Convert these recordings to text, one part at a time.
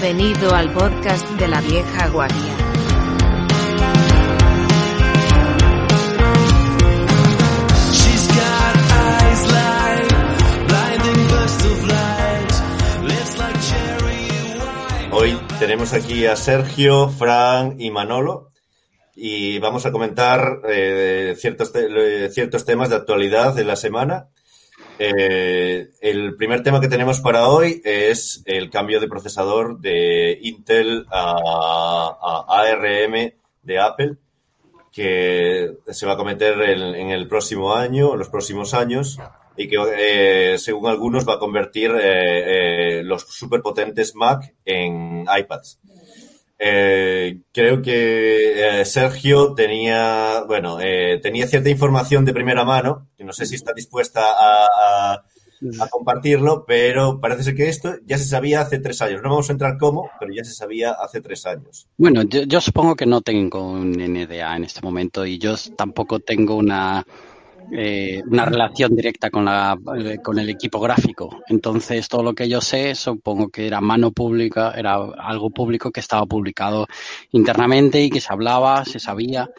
Bienvenido al podcast de la vieja guardia. Hoy tenemos aquí a Sergio, Fran y Manolo y vamos a comentar eh, ciertos, te- eh, ciertos temas de actualidad de la semana. Eh, el primer tema que tenemos para hoy es el cambio de procesador de Intel a, ARM de Apple, que se va a cometer en, en el próximo año, en los próximos años, y que eh, según algunos va a convertir eh, eh, los superpotentes Mac en iPads. Eh, creo que eh, Sergio tenía, bueno, eh, tenía cierta información de primera mano, que no sé si está dispuesta a, compartirlo, pero parece ser que esto ya se sabía hace tres años. No vamos a entrar cómo, pero ya se sabía hace tres años. Bueno, yo supongo que no tengo un NDA en este momento y yo tampoco tengo una, eh, una relación directa con, la, eh, con el equipo gráfico. Entonces, todo lo que yo sé, supongo que era mano pública, era algo público que estaba publicado internamente y que se hablaba, se sabía.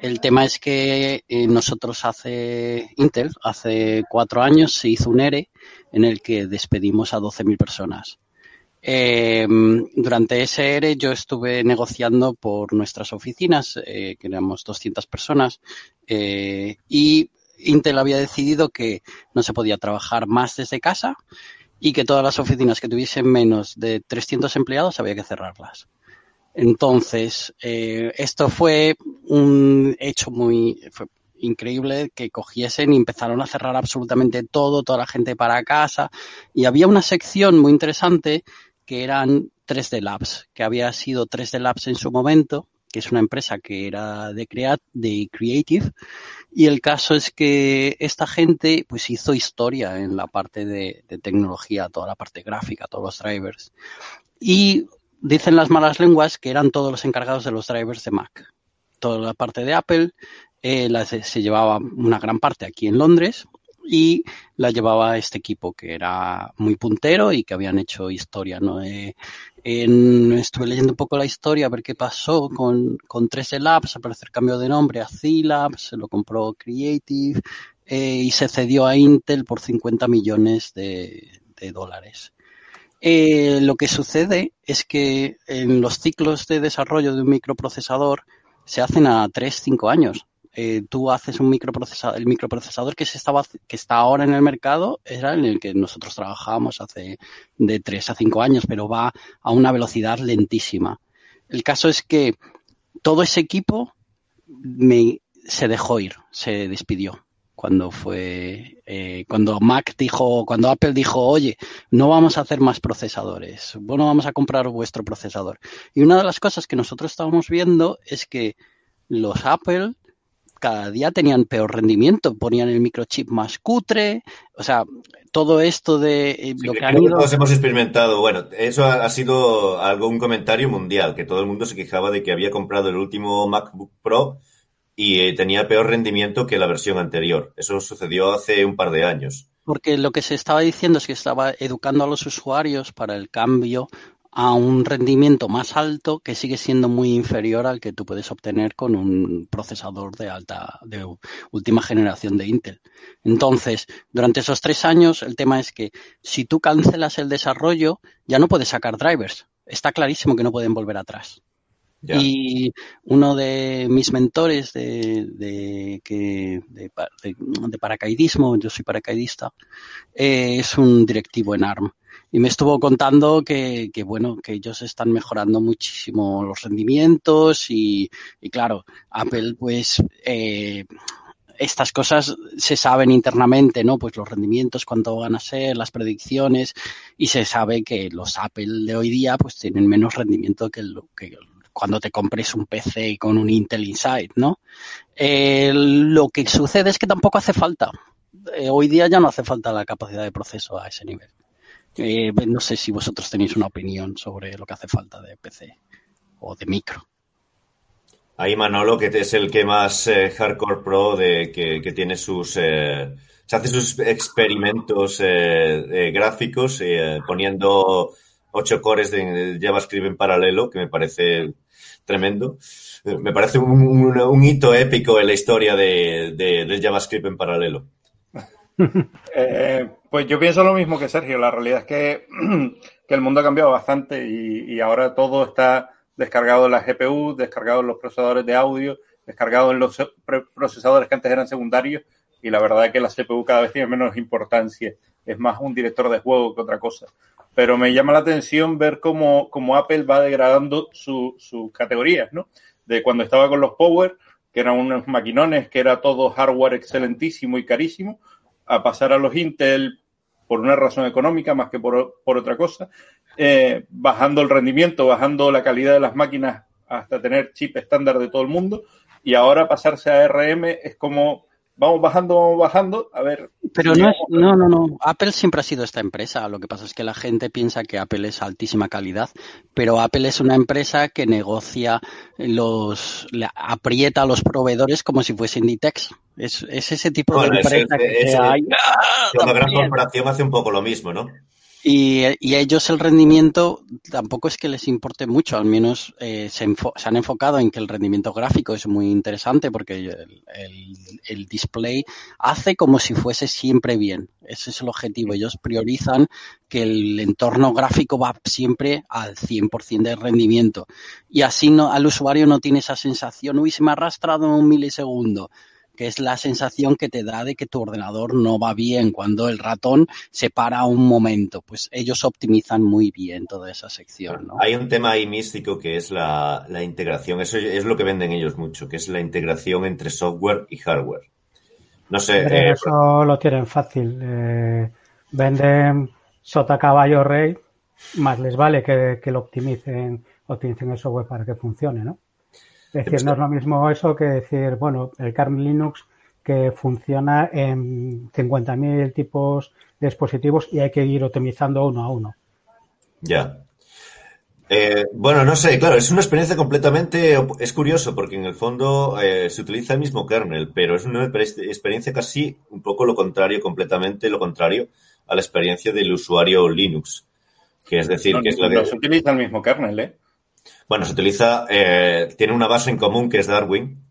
El tema es que eh, nosotros hace, Intel, hace cuatro años se hizo un ERE en el que despedimos a 12.000 personas. Eh, durante ese ERE yo estuve negociando por nuestras oficinas, que éramos 200 personas, y Intel había decidido que no se podía trabajar más desde casa y que todas las oficinas que tuviesen menos de 300 empleados había que cerrarlas. Entonces, eh, esto fue un hecho muy fue increíble que cogiesen y empezaron a cerrar absolutamente todo, toda la gente para casa. Y había una sección muy interesante que eran 3D Labs, que había sido 3D Labs en su momento, que es una empresa que era de, crea de Creative. Y el caso es que esta gente pues hizo historia en la parte de, tecnología, toda la parte gráfica, todos los drivers. Y dicen las malas lenguas que eran todos los encargados de los drivers de Mac. Toda la parte de Apple eh, se llevaba una gran parte aquí en Londres y la llevaba este equipo que era muy puntero y que habían hecho historia. ¿no? Eh, estuve leyendo un poco la historia a ver qué pasó con, con 3D Labs, al parecer cambio de nombre a C-Labs, se lo compró Creative eh, y se cedió a Intel por 50 millones de, de dólares. Eh, lo que sucede es que en los ciclos de desarrollo de un microprocesador se hacen a 3-5 años. Eh, tú haces un microprocesador, el microprocesador que se estaba, que está ahora en el mercado era en el que nosotros trabajábamos hace de 3 a 5 años, pero va a una velocidad lentísima. El caso es que todo ese equipo me, se dejó ir, se despidió cuando fue eh, cuando Mac dijo, cuando Apple dijo, oye, no vamos a hacer más procesadores, bueno, vamos a comprar vuestro procesador. Y una de las cosas que nosotros estábamos viendo es que los Apple cada día tenían peor rendimiento, ponían el microchip más cutre, o sea, todo esto de eh, Sí, lo que han ido... todos hemos experimentado. Bueno, eso ha, ha sido algo, un comentario mundial, que todo el mundo se quejaba de que había comprado el último MacBook Pro y eh, tenía peor rendimiento que la versión anterior. Eso sucedió hace un par de años. Porque lo que se estaba diciendo es que estaba educando a los usuarios para el cambio a un rendimiento más alto que sigue siendo muy inferior al que tú puedes obtener con un procesador de alta, de última generación de Intel. Entonces, durante esos tres años, el tema es que si tú cancelas el desarrollo, ya no puedes sacar drivers. Está clarísimo que no pueden volver atrás. Y uno de mis mentores de, de, que, de, pa- de- de paracaidismo, yo soy paracaidista, eh, es un directivo en ARM. Y me estuvo contando que, bueno, que ellos están mejorando muchísimo los rendimientos y, claro, Apple pues eh, estas cosas se saben internamente, ¿no? Pues los rendimientos, cuánto van a ser, las predicciones, y se sabe que los Apple de hoy día pues tienen menos rendimiento que cuando te compres un PC con un Intel Inside, ¿no? Eh, lo que sucede es que tampoco hace falta. Eh, hoy día ya no hace falta la capacidad de proceso a ese nivel. Eh, no sé si vosotros tenéis una opinión sobre lo que hace falta de PC o de micro. Ahí Manolo, que es el que más eh, hardcore pro de que, que tiene sus eh, se hace sus experimentos eh, eh, gráficos eh, poniendo 8 cores de JavaScript en paralelo, que me parece tremendo. Me parece un, un- un hito épico en la historia de, de- del JavaScript en paralelo. Eh, pues yo pienso lo mismo que Sergio. La realidad es que, que el mundo ha cambiado bastante y, y ahora todo está descargado en la GPU, descargado en los procesadores de audio, descargado en los procesadores que antes eran secundarios y la verdad es que la CPU cada vez tiene menos importancia. Es más un director de juego que otra cosa. Pero me llama la atención ver cómo, cómo Apple va degradando su- sus categorías, ¿no? De cuando estaba con los Power, que eran unos maquinones, que era todo hardware excelentísimo y carísimo, a pasar a los Intel por una razón económica más que por, por otra cosa, eh, bajando el rendimiento, bajando la calidad de las máquinas hasta tener chip estándar de todo el mundo y ahora pasarse a RM es como vamos bajando, vamos bajando, a ver. Pero no es, no, no, no. Apple siempre ha sido esta empresa. Lo que pasa es que la gente piensa que Apple es altísima calidad, pero Apple es una empresa que negocia los, le aprieta a los proveedores como si fuesen Inditex. Es, es ese tipo Bueno, de es- empresa que hay. Una gran corporación hace un poco lo mismo, ¿no? Y, y ellos el rendimiento tampoco es que les importe mucho, al menos eh, se, han enfocado en que el rendimiento gráfico es muy interesante porque el, el- el display hace como si fuese siempre bien. Ese es el objetivo. Ellos priorizan que el entorno gráfico va siempre al 100% de rendimiento. Y así no, al usuario no tiene esa sensación, uy, se me ha arrastrado un milisegundo que es la sensación que te da de que tu ordenador no va bien cuando el ratón se para un momento. Pues ellos optimizan muy bien toda esa sección, ¿no? Hay un tema ahí místico que es la, la integración. Eso es lo que venden ellos mucho, que es la integración entre software y hardware. No sé, eh, eso lo tienen fácil. Eh, venden sota caballo rey, más les vale que, que lo optimicen, optimicen el software para que funcione, ¿no? Es decir, no es lo mismo eso que decir, bueno, el kernel Linux que funciona en 50.000 tipos de dispositivos y hay que ir optimizando uno a uno. Ya. Eh, bueno, no sé, claro, es una experiencia completamente, es curioso porque en el fondo eh, se utiliza el mismo kernel, pero es una exper- experiencia casi un poco lo contrario, completamente lo contrario a la experiencia del usuario Linux, que es decir, no, que es la no que, se utiliza el mismo kernel, ¿eh? Bueno, se utiliza, eh, tiene una base en común que es Darwin,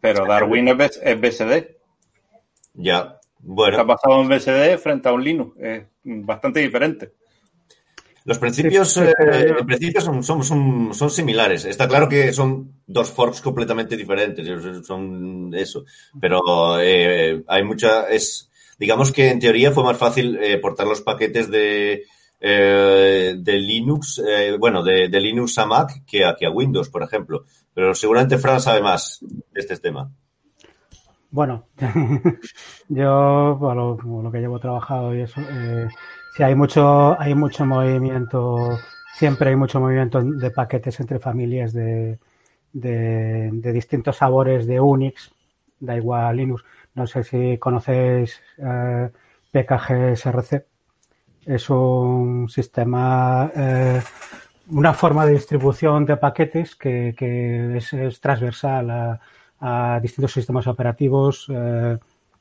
Pero Darwin es, es BSD. ya, bueno. Está basado en BSD frente a un Linux. Es bastante diferente. Los principios, Sí, sí, eh, en principio son, son, son, son similares. Está claro que son dos forks completamente diferentes, son eso. Pero eh, hay mucha, es, digamos que en teoría fue más fácil eh, portar los paquetes de, eh, de Linux, eh, bueno, de, de Linux a Mac que a, a Windows, por ejemplo. Pero seguramente Fran sabe más de este tema. Bueno, yo, bueno, lo, que llevo trabajado y eso, eh, sí hay mucho, hay mucho movimiento, siempre hay mucho movimiento de paquetes entre familias de, de, de distintos sabores de Unix, da igual Linux. No sé si conocéis eh, PKG-SRC. Es un sistema, eh, una forma de distribución de paquetes que, que es, transversal a, distintos sistemas operativos, eh,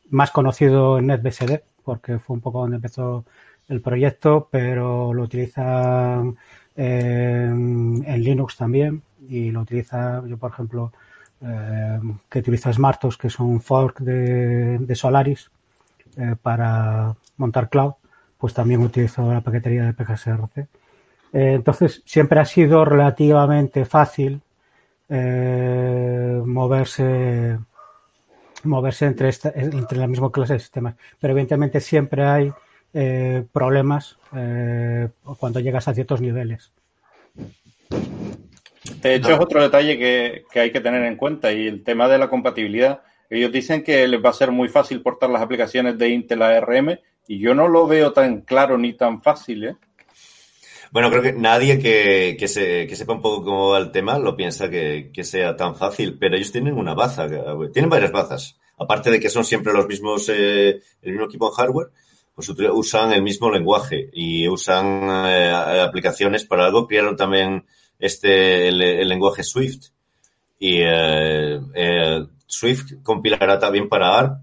más conocido en NetBSD, porque fue un poco donde empezó el proyecto, pero lo utilizan en, en Linux también y lo utiliza, yo por ejemplo, eh, que utiliza Smartos, que es un fork de, Solaris eh, para montar cloud, pues también utilizo la paquetería de PKSRC. Eh, entonces, siempre ha sido relativamente fácil eh, moverse moverse entre entre la misma clase de sistemas. Pero evidentemente siempre hay eh, problemas eh, cuando llegas a ciertos niveles. De hecho, es otro detalle que, que hay que tener en cuenta y el tema de la compatibilidad. Ellos dicen que les va a ser muy fácil portar las aplicaciones de Intel ARM y yo no lo veo tan claro ni tan fácil, ¿eh? Bueno, creo que nadie que, que, se, que sepa un poco cómo va el tema lo piensa que, que sea tan fácil, pero ellos tienen una baza, tienen varias bazas. Aparte de que son siempre los mismos, eh, el mismo equipo en hardware, pues usan el mismo lenguaje y usan eh, aplicaciones para algo. Crearon también este, el, el lenguaje Swift. Y eh, eh, Swift compilará también para ARP.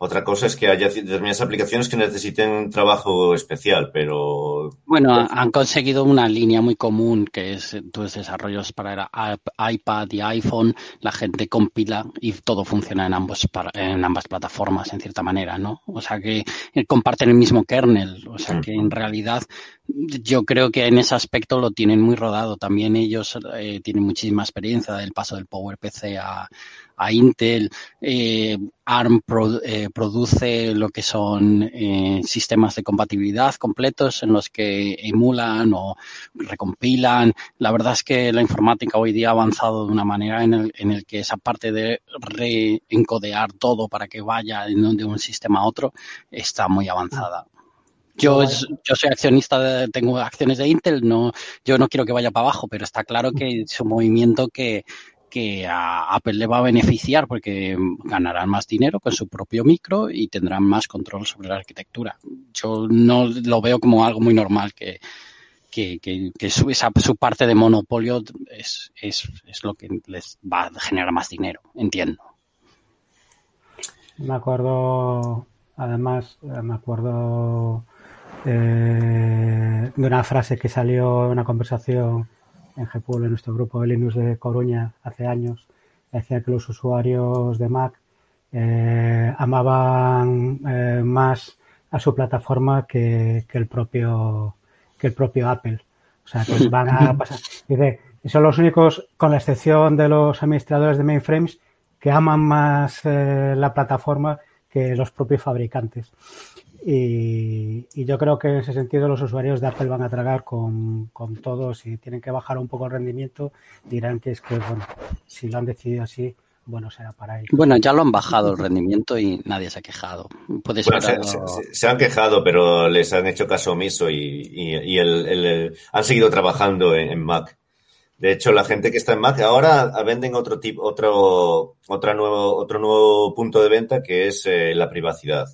Otra cosa es que haya determinadas aplicaciones que necesiten un trabajo especial, pero Bueno, han conseguido una línea muy común que es tus desarrollos para iPad y iPhone, la gente compila y todo funciona en ambos en ambas plataformas en cierta manera, ¿no? O sea que eh, comparten el mismo kernel, o sea que en realidad yo creo que en ese aspecto lo tienen muy rodado. También ellos eh, tienen muchísima experiencia del paso del PowerPC a, a Intel. Eh, ARM eh, produce lo que son eh, sistemas de compatibilidad completos en los que emulan o recompilan. La verdad es que la informática hoy día ha avanzado de una manera en el, en el que esa parte de reencodear todo para que vaya de un sistema a otro está muy avanzada. Yo, yo soy accionista, de, tengo acciones de Intel, no, yo no quiero que vaya para abajo, pero está claro que es un movimiento que, que a Apple le va a beneficiar porque ganarán más dinero con su propio micro y tendrán más control sobre la arquitectura. Yo no lo veo como algo muy normal que, que, que, su, esa, su parte de monopolio es, es, es lo que les va a generar más dinero, entiendo. Me acuerdo, además, me acuerdo eh, de una frase que salió en una conversación en GPUL, en nuestro grupo de Linux de Coruña, hace años, decía que los usuarios de Mac eh, amaban eh, más a su plataforma que, que, el propio que el propio Apple. O sea, que van a pasar. Dice, son los únicos, con la excepción de los administradores de mainframes, que aman más eh, la plataforma que los propios fabricantes. Y, y, yo creo que en ese sentido los usuarios de Apple van a tragar con, con todo. Si tienen que bajar un poco el rendimiento, dirán que es que, bueno, si lo han decidido así, bueno, será para ellos. Bueno, ya lo han bajado el rendimiento y nadie se ha quejado. Puede bueno, se, se, se, han quejado, pero les han hecho caso omiso y, y, y el, el, el, han seguido trabajando en, en, Mac. De hecho, la gente que está en Mac ahora venden otro tipo, otro, otra nuevo, otro nuevo punto de venta que es eh, la privacidad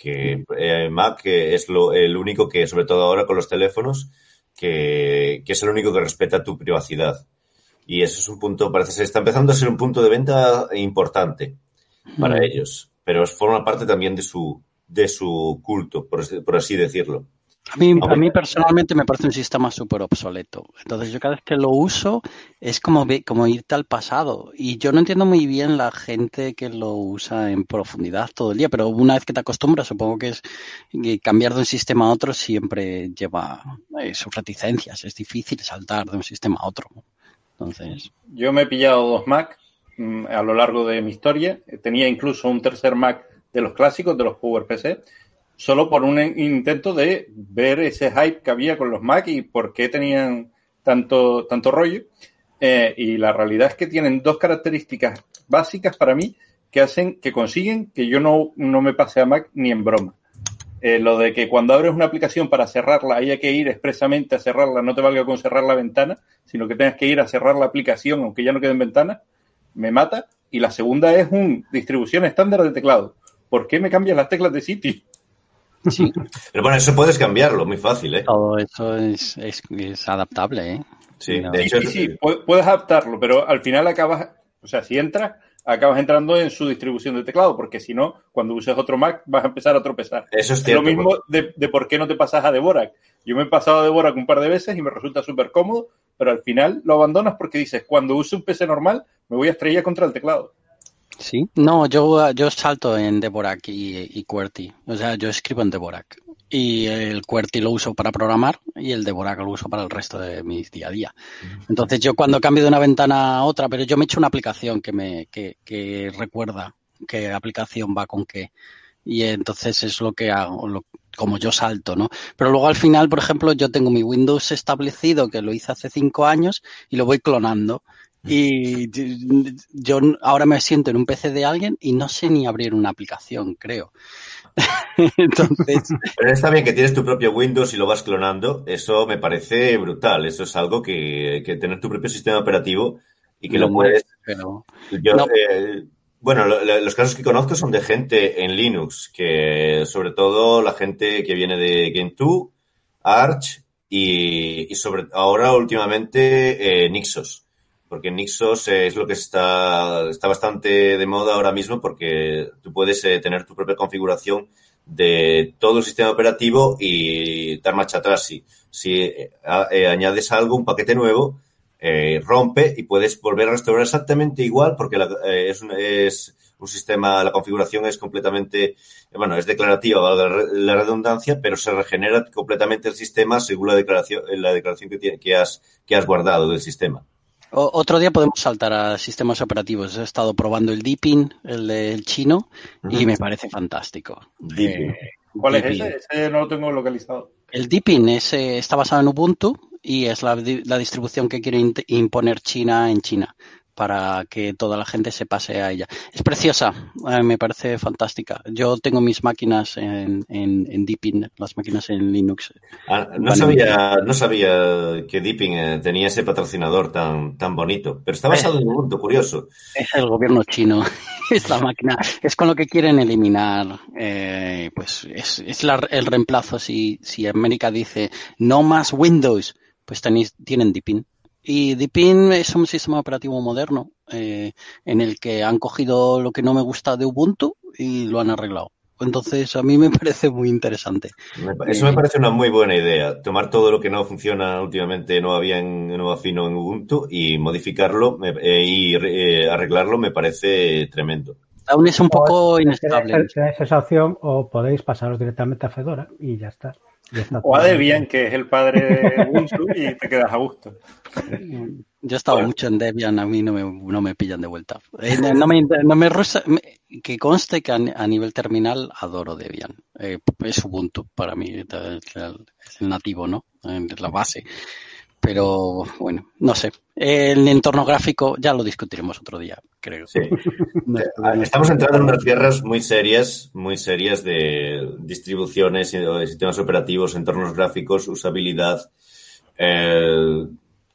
que eh, Mac es lo, el único que, sobre todo ahora con los teléfonos, que, que, es el único que respeta tu privacidad. Y eso es un punto, parece ser, está empezando a ser un punto de venta importante para mm. ellos, pero forma parte también de su, de su culto, por, por así decirlo. A mí, a mí personalmente me parece un sistema súper obsoleto. Entonces yo cada vez que lo uso es como, como irte al pasado. Y yo no entiendo muy bien la gente que lo usa en profundidad todo el día, pero una vez que te acostumbras, supongo que es que cambiar de un sistema a otro siempre lleva eh, sus reticencias. Es difícil saltar de un sistema a otro. Entonces... Yo me he pillado dos Mac mmm, a lo largo de mi historia. Tenía incluso un tercer Mac de los clásicos, de los PowerPC solo por un intento de ver ese hype que había con los Mac y por qué tenían tanto, tanto rollo. Eh, y la realidad es que tienen dos características básicas para mí que hacen, que consiguen que yo no, no me pase a Mac ni en broma. Eh, lo de que cuando abres una aplicación para cerrarla haya que ir expresamente a cerrarla, no te valga con cerrar la ventana, sino que tengas que ir a cerrar la aplicación aunque ya no quede en ventana, me mata. Y la segunda es un distribución estándar de teclado. ¿Por qué me cambian las teclas de sitio? Sí. Pero bueno, eso puedes cambiarlo, muy fácil, ¿eh? Todo eso es, es, es adaptable, ¿eh? Sí, de hecho, sí, sí, sí, puedes adaptarlo, pero al final acabas, o sea, si entras, acabas entrando en su distribución de teclado, porque si no, cuando uses otro Mac vas a empezar a tropezar. Eso es, cierto, lo mismo de, de, por qué no te pasas a Dvorak. Yo me he pasado a Dvorak un par de veces y me resulta súper cómodo, pero al final lo abandonas porque dices, cuando use un PC normal, me voy a estrellar contra el teclado. Sí, no, yo, yo salto en Dvorak y, y QWERTY. O sea, yo escribo en Dvorak. Y el QWERTY lo uso para programar y el Dvorak lo uso para el resto de mi día a día. Entonces yo cuando cambio de una ventana a otra, pero yo me he hecho una aplicación que me que, que recuerda qué aplicación va con qué. Y entonces es lo que hago, lo, como yo salto, ¿no? Pero luego al final, por ejemplo, yo tengo mi Windows establecido, que lo hice hace cinco años, y lo voy clonando. Y yo ahora me siento en un PC de alguien y no sé ni abrir una aplicación, creo. Entonces. Pero está bien que tienes tu propio Windows y lo vas clonando. Eso me parece brutal. Eso es algo que, que tener tu propio sistema operativo y que no, lo puedes. Pero... Yo, no. eh, bueno, lo, lo, los casos que conozco son de gente en Linux, que sobre todo la gente que viene de Gentoo, Arch y, y sobre ahora últimamente eh, Nixos porque Nixos es lo que está, está bastante de moda ahora mismo porque tú puedes eh, tener tu propia configuración de todo el sistema operativo y dar marcha atrás. Si, si eh, eh, añades algo, un paquete nuevo, eh, rompe y puedes volver a restaurar exactamente igual porque la- eh, es, un, es un sistema, la configuración es completamente, eh, bueno, es declarativa, valga la redundancia, pero se regenera completamente el sistema según la declaración, la declaración que, tiene- que, has, que has guardado del sistema. O- otro día podemos saltar a sistemas operativos. He estado probando el Deepin, el del chino, y me parece fantástico. Deepin. Eh, ¿Cuál es ese? Ese no lo tengo localizado. El Deepin es, eh, está basado en Ubuntu y es la, di- la distribución que quiere imponer China en China para que toda la gente se pase a ella. Es preciosa, eh, me parece fantástica. Yo tengo mis máquinas en, en, en Deepin, las máquinas en Linux. Ah, no, Vale. sabía, no sabía que Deepin eh, tenía ese patrocinador tan, tan bonito, pero está basado en Ubuntu, curioso. Es el gobierno chino, es la máquina, es con lo que quieren eliminar, eh, pues es, es la- el reemplazo. Si, si América dice no más Windows, pues tenéis, tienen Deepin. Y Deepin es un sistema operativo moderno eh, en el que han cogido lo que no me gusta de Ubuntu y lo han arreglado. Entonces a mí me parece muy interesante. Eso me parece una muy buena idea. Tomar todo lo que no funciona últimamente, no va bien, no va fino en Ubuntu y modificarlo me- eh, y eh, arreglarlo me parece tremendo. Aún es un poco inestable. Tenéis esa opción o podéis pasaros directamente a Fedora y ya está. O a todo. Debian, que es el padre de Ubuntu, y te quedas a gusto. Yo he estado Bueno. mucho en Debian, a mí no me, no me pillan de vuelta. Eh, no me, no me rusa- me- que conste que a, a nivel terminal adoro Debian. Eh, es Ubuntu para mí, es el, es el nativo, ¿no? Es la base. Pero bueno, no sé. El entorno gráfico ya lo discutiremos otro día, creo. Sí. Eh, Estamos entrando en unas guerras muy serias, muy serias de distribuciones, y de sistemas operativos, entornos gráficos, usabilidad. Eh,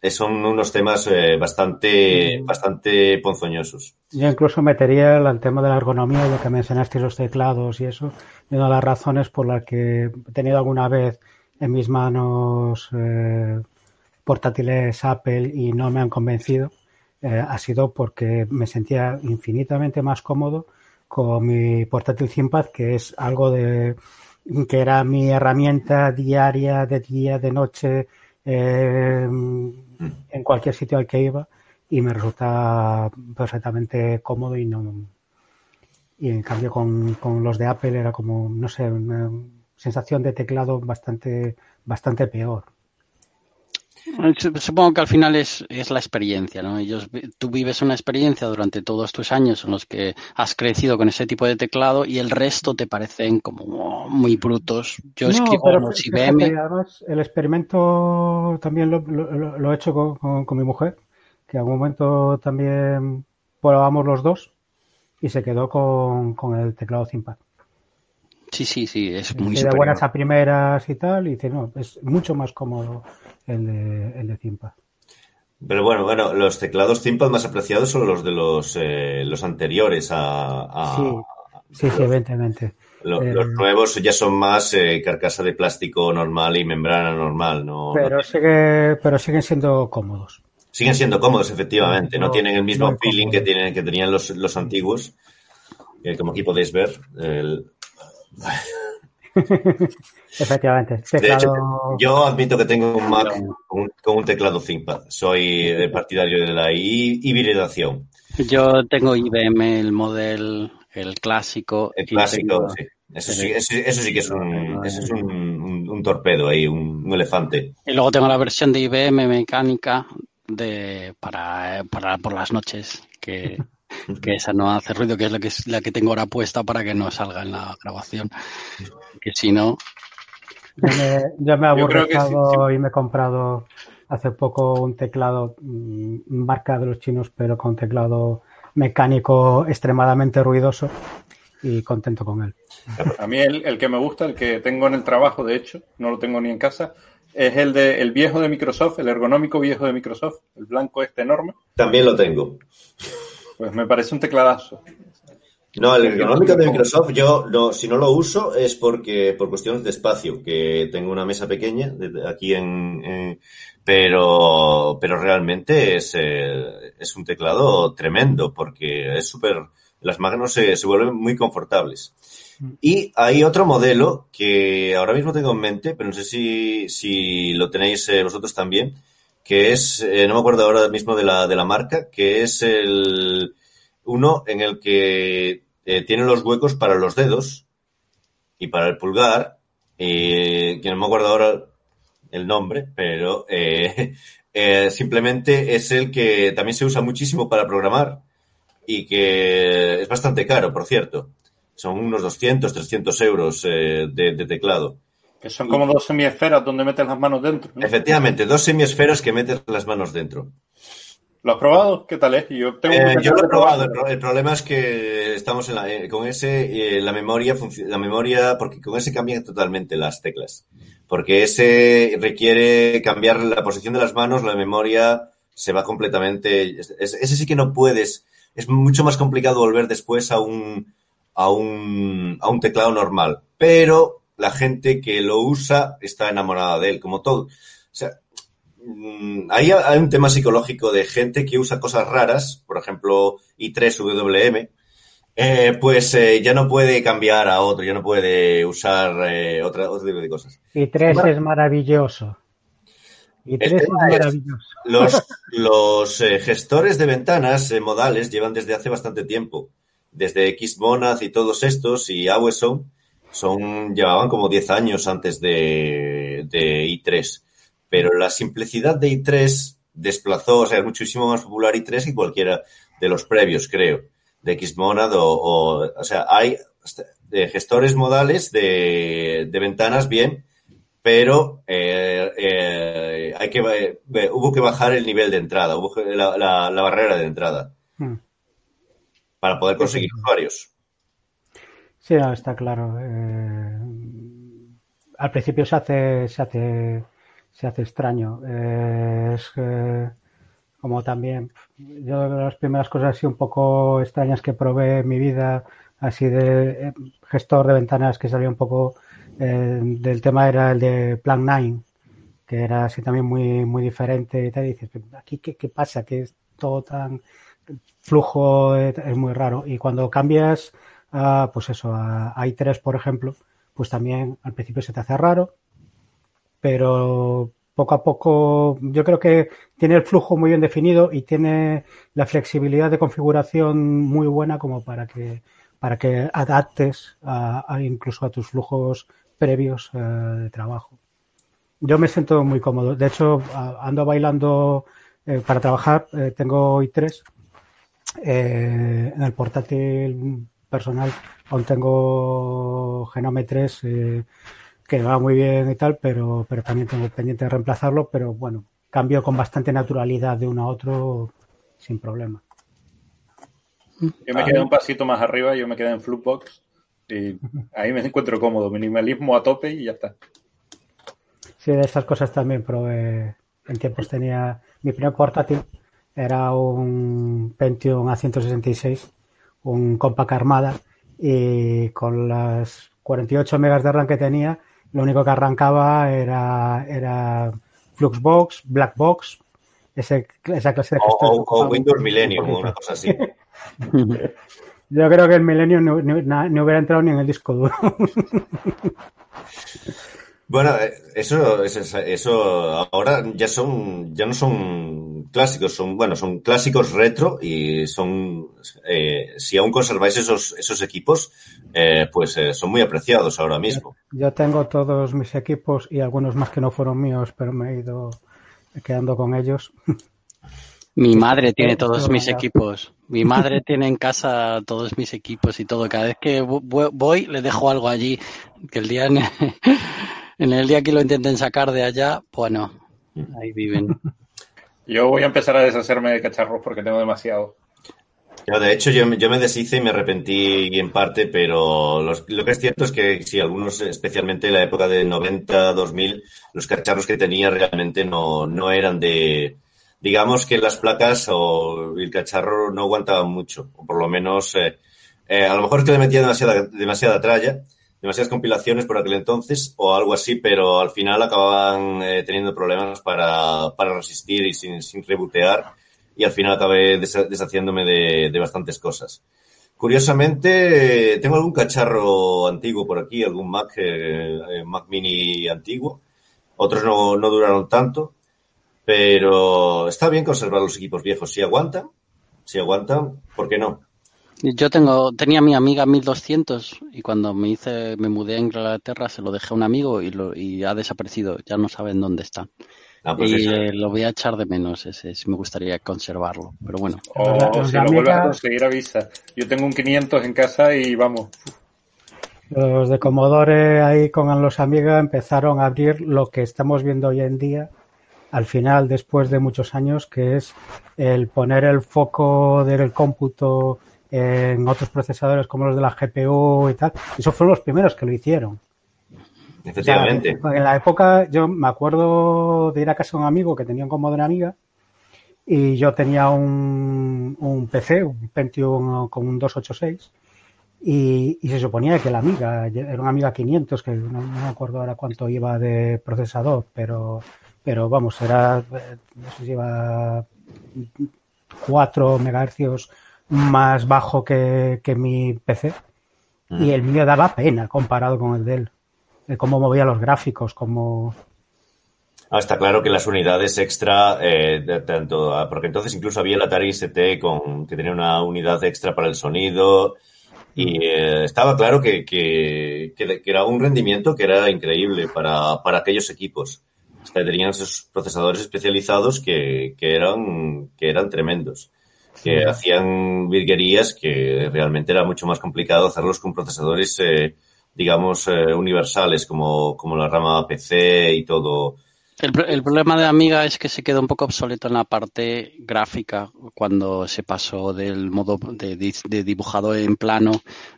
son unos temas eh, bastante, bastante ponzoñosos. Yo incluso metería el, el tema de la ergonomía, ya que mencionaste los teclados y eso. Y una de las razones por las que he tenido alguna vez en mis manos eh, portátiles Apple y no me han convencido eh, ha sido porque me sentía infinitamente más cómodo con mi portátil ThinkPad, que es algo de que era mi herramienta diaria de día, de noche, eh, en cualquier sitio al que iba y me resulta perfectamente cómodo y no y en cambio con, con los de Apple era como no sé una sensación de teclado bastante bastante peor Supongo que al final es, es la experiencia, ¿no? Ellos, tú vives una experiencia durante todos tus años en los que has crecido con ese tipo de teclado y el resto te parecen como muy brutos. Yo No, escribo pero los fíjate, IBM. además el experimento también lo, lo- lo he hecho con, con- con mi mujer que en algún momento también probamos los dos y se quedó con, con el teclado ThinkPad Sí, sí, sí, es muy Dice de buenas a primeras y tal, y dice, no, es mucho más cómodo el de, el de ThinkPad. Pero bueno, bueno, los teclados ThinkPad más apreciados son los de los, eh, los anteriores a, a- Sí, sí, sí, evidentemente. Eh, los nuevos ya son más eh, carcasa de plástico normal y membrana normal, no, no Pero, sigue, pero siguen siendo cómodos. Siguen siendo cómodos, efectivamente. No, No, tienen el mismo feeling que, tienen, que tenían los, los antiguos. Eh, como aquí podéis ver. el- Efectivamente. De hecho, yo admito que tengo un Mac con un, con un teclado ThinkPad. Soy eh, partidario de la hi- hibridación. Yo tengo IBM, el model, el clásico. El clásico, tengo- sí. Eso sí, eso, eso sí que es un, eso es un, un- un torpedo ahí, un, un elefante. Y luego tengo la versión de IBM mecánica de para, para por las noches, que, que esa no hace ruido, que es la que, es la que tengo ahora puesta para que no salga en la grabación. Que si no, yo me, yo me he aburrido y me he comprado hace poco un teclado mm, marca de los chinos, pero con teclado mecánico extremadamente ruidoso y contento con él. A mí el, el que me gusta, el que tengo en el trabajo, de hecho, no lo tengo ni en casa, es el de el viejo de Microsoft, el ergonómico viejo de Microsoft, el blanco este enorme. También lo tengo. Pues me parece un tecladazo. No, el ergonómico de Microsoft, yo no, si no lo uso es porque por cuestiones de espacio, que tengo una mesa pequeña de- aquí en, pero, pero realmente es, eh, es un teclado tremendo porque es súper las manos se, se vuelven muy confortables. Y hay otro modelo que ahora mismo tengo en mente, pero no sé si, si lo tenéis eh, vosotros también, que es, eh, no me acuerdo ahora mismo de la, de la marca, que es el uno en el que eh, tiene los huecos para los dedos y para el pulgar, y que no me acuerdo ahora el nombre, pero eh, simplemente es el que también se usa muchísimo para programar y que es bastante caro, por cierto. Son unos 200, 300 euros de teclado. Que son como dos semiesferas donde metes las manos dentro. ¿no? Efectivamente, dos semiesferas que metes las manos dentro. ¿Lo has probado? ¿Qué tal es? Yo, tengo Eh, yo lo he probado. El, problema es que estamos en la- eh, con ese, eh, la memoria, la memoria, porque con ese cambian totalmente las teclas. Porque ese requiere cambiar la posición de las manos, la memoria se va completamente. es- es- ese sí que no puedes. Es mucho más complicado volver después a un, a un, a un teclado normal. Pero la gente que lo usa está enamorada de él, como todo. O sea, Mm, Hay, hay un tema psicológico de gente que usa cosas raras, por ejemplo, i3WM, eh, pues eh, ya no puede cambiar a otro, ya no puede usar eh, otra, otro tipo de cosas. Y tres es maravilloso. Y tres es maravilloso. Los, los eh, gestores de ventanas modales llevan desde hace bastante tiempo. Desde Xmonad y todos estos y Aweson son, llevaban como 10 años antes de, de i3. Pero la simplicidad de i3 desplazó, o sea, es muchísimo más popular i3 que cualquiera de los previos, creo, de Xmonad o, o, o sea, hay eh, gestores modales de, de ventanas bien, pero eh, eh, hay que eh, hubo que bajar el nivel de entrada, hubo que- la, la- la barrera de entrada Hmm. para poder conseguir usuarios. Sí, no, está claro. Eh, al principio se hace, se hace, se hace extraño. Eh, es que, como también, yo las primeras cosas así un poco extrañas que probé en mi vida, así de eh, gestor de ventanas que salió un poco eh, del tema era el de Plan 9, que era así también muy, muy diferente y. Y dices, aquí qué, qué pasa, que es todo tan flujo eh, es muy raro. Y cuando cambias a, pues eso, a, a i3, por ejemplo, pues también al principio se te hace raro, pero poco a poco yo creo que tiene el flujo muy bien definido y tiene la flexibilidad de configuración muy buena como para que para que adaptes a, incluso a tus flujos previos eh, de trabajo. Yo me siento muy cómodo. De hecho, ando bailando eh, para trabajar. eh, tengo i3 eh, en el portátil personal aún tengo Genome 3 eh, que va muy bien y tal, pero, pero también tengo pendiente de reemplazarlo, pero bueno, cambio con bastante naturalidad de uno a otro sin problema. Yo me quedé un pasito más arriba, yo me quedé en Flupbox y ahí me encuentro cómodo. Minimalismo a tope y ya está. Sí, de estas cosas también probé. En tiempos tenía mi primer portátil, era un Pentium A166, un Compact Armada, y con las 48 megas de RAM que tenía, lo único que arrancaba era, era Fluxbox, Blackbox, ese, esa clase de O, gestores o- o Windows un Millennium o poquito. una cosa así. Yo creo que el Millennium no, no- no hubiera entrado ni en el disco duro. Bueno, eh, eso, eso, eso ahora ya son, ya no son clásicos, son, bueno, son clásicos retro y son, eh, si aún conserváis esos, esos equipos, eh, pues eh, son muy apreciados ahora mismo. Yo tengo todos mis equipos y algunos más que no fueron míos, pero me he ido quedando con ellos. Mi madre tiene todos mis equipos. Mi madre tiene en casa todos mis equipos y todo. Cada vez que vo- voy le dejo algo allí. Que el día en, en el día que lo intenten sacar de allá, bueno, ahí viven. Yo voy a empezar a deshacerme de cacharros porque tengo demasiado. Yo, de hecho, yo, me- yo me deshice y me arrepentí en parte, pero los- lo que es cierto es que sí, algunos, especialmente en la época de 90, 2000, los cacharros que tenía realmente no, no eran de, digamos que las placas o el cacharro no aguantaban mucho, o por lo menos, eh, eh, a lo mejor es que le metía demasiada, demasiada tralla, demasiadas compilaciones por aquel entonces o algo así, pero al final acababan eh, teniendo problemas para, para resistir y sin, sin rebotear y al final acabé desha- deshaciéndome de, de bastantes cosas. curiosamente, tengo algún cacharro antiguo por aquí, algún Mac, eh, eh, Mac Mini antiguo. Otros no, no duraron tanto, pero está bien conservar los equipos viejos. Si aguantan, si aguantan, ¿por qué no? Yo tengo, tenía mi amiga 1200 y cuando me hice, me mudé a Inglaterra se lo dejé a un amigo y, lo, y ha desaparecido. Ya no saben dónde está. Ah, pues y eh, lo voy a echar de menos ese, sí me gustaría conservarlo. Pero bueno, O Los si lo vuelves a conseguir, avisa. Yo tengo un 500 en casa y vamos. Los de Commodore ahí con los Amiga empezaron a abrir lo que estamos viendo hoy en día, al final, después de muchos años, que es el poner el foco del cómputo en otros procesadores como los de la GPU y tal. Esos fueron los primeros que lo hicieron. Efectivamente. O sea, en la época, yo me acuerdo de ir a casa de un amigo que tenía un Commodore Amiga y yo tenía un, un PC, un Pentium con un 286 y, y se suponía que la Amiga, era una Amiga 500, que no, no me acuerdo ahora cuánto iba de procesador, pero, pero vamos, era, eh, no sé si iba 4 megahercios más bajo que, que mi PC y el mío daba pena comparado con el de él. De cómo movía los gráficos, cómo... Ah, está claro que las unidades extra, eh, de tanto, ah, porque entonces incluso había el Atari ST con, que tenía una unidad extra para el sonido. Y eh, estaba claro que, que, que- era un rendimiento que era increíble para, para aquellos equipos. Sea, tenían esos procesadores especializados que, que eran, que eran tremendos, que Sí. hacían virguerías que realmente era mucho más complicado hacerlos con procesadores, eh, digamos, eh, universales como, como la rama PC y todo. El, pro- el problema de Amiga es que se quedó un poco obsoleto en la parte gráfica cuando se pasó del modo de, di- de dibujado en plano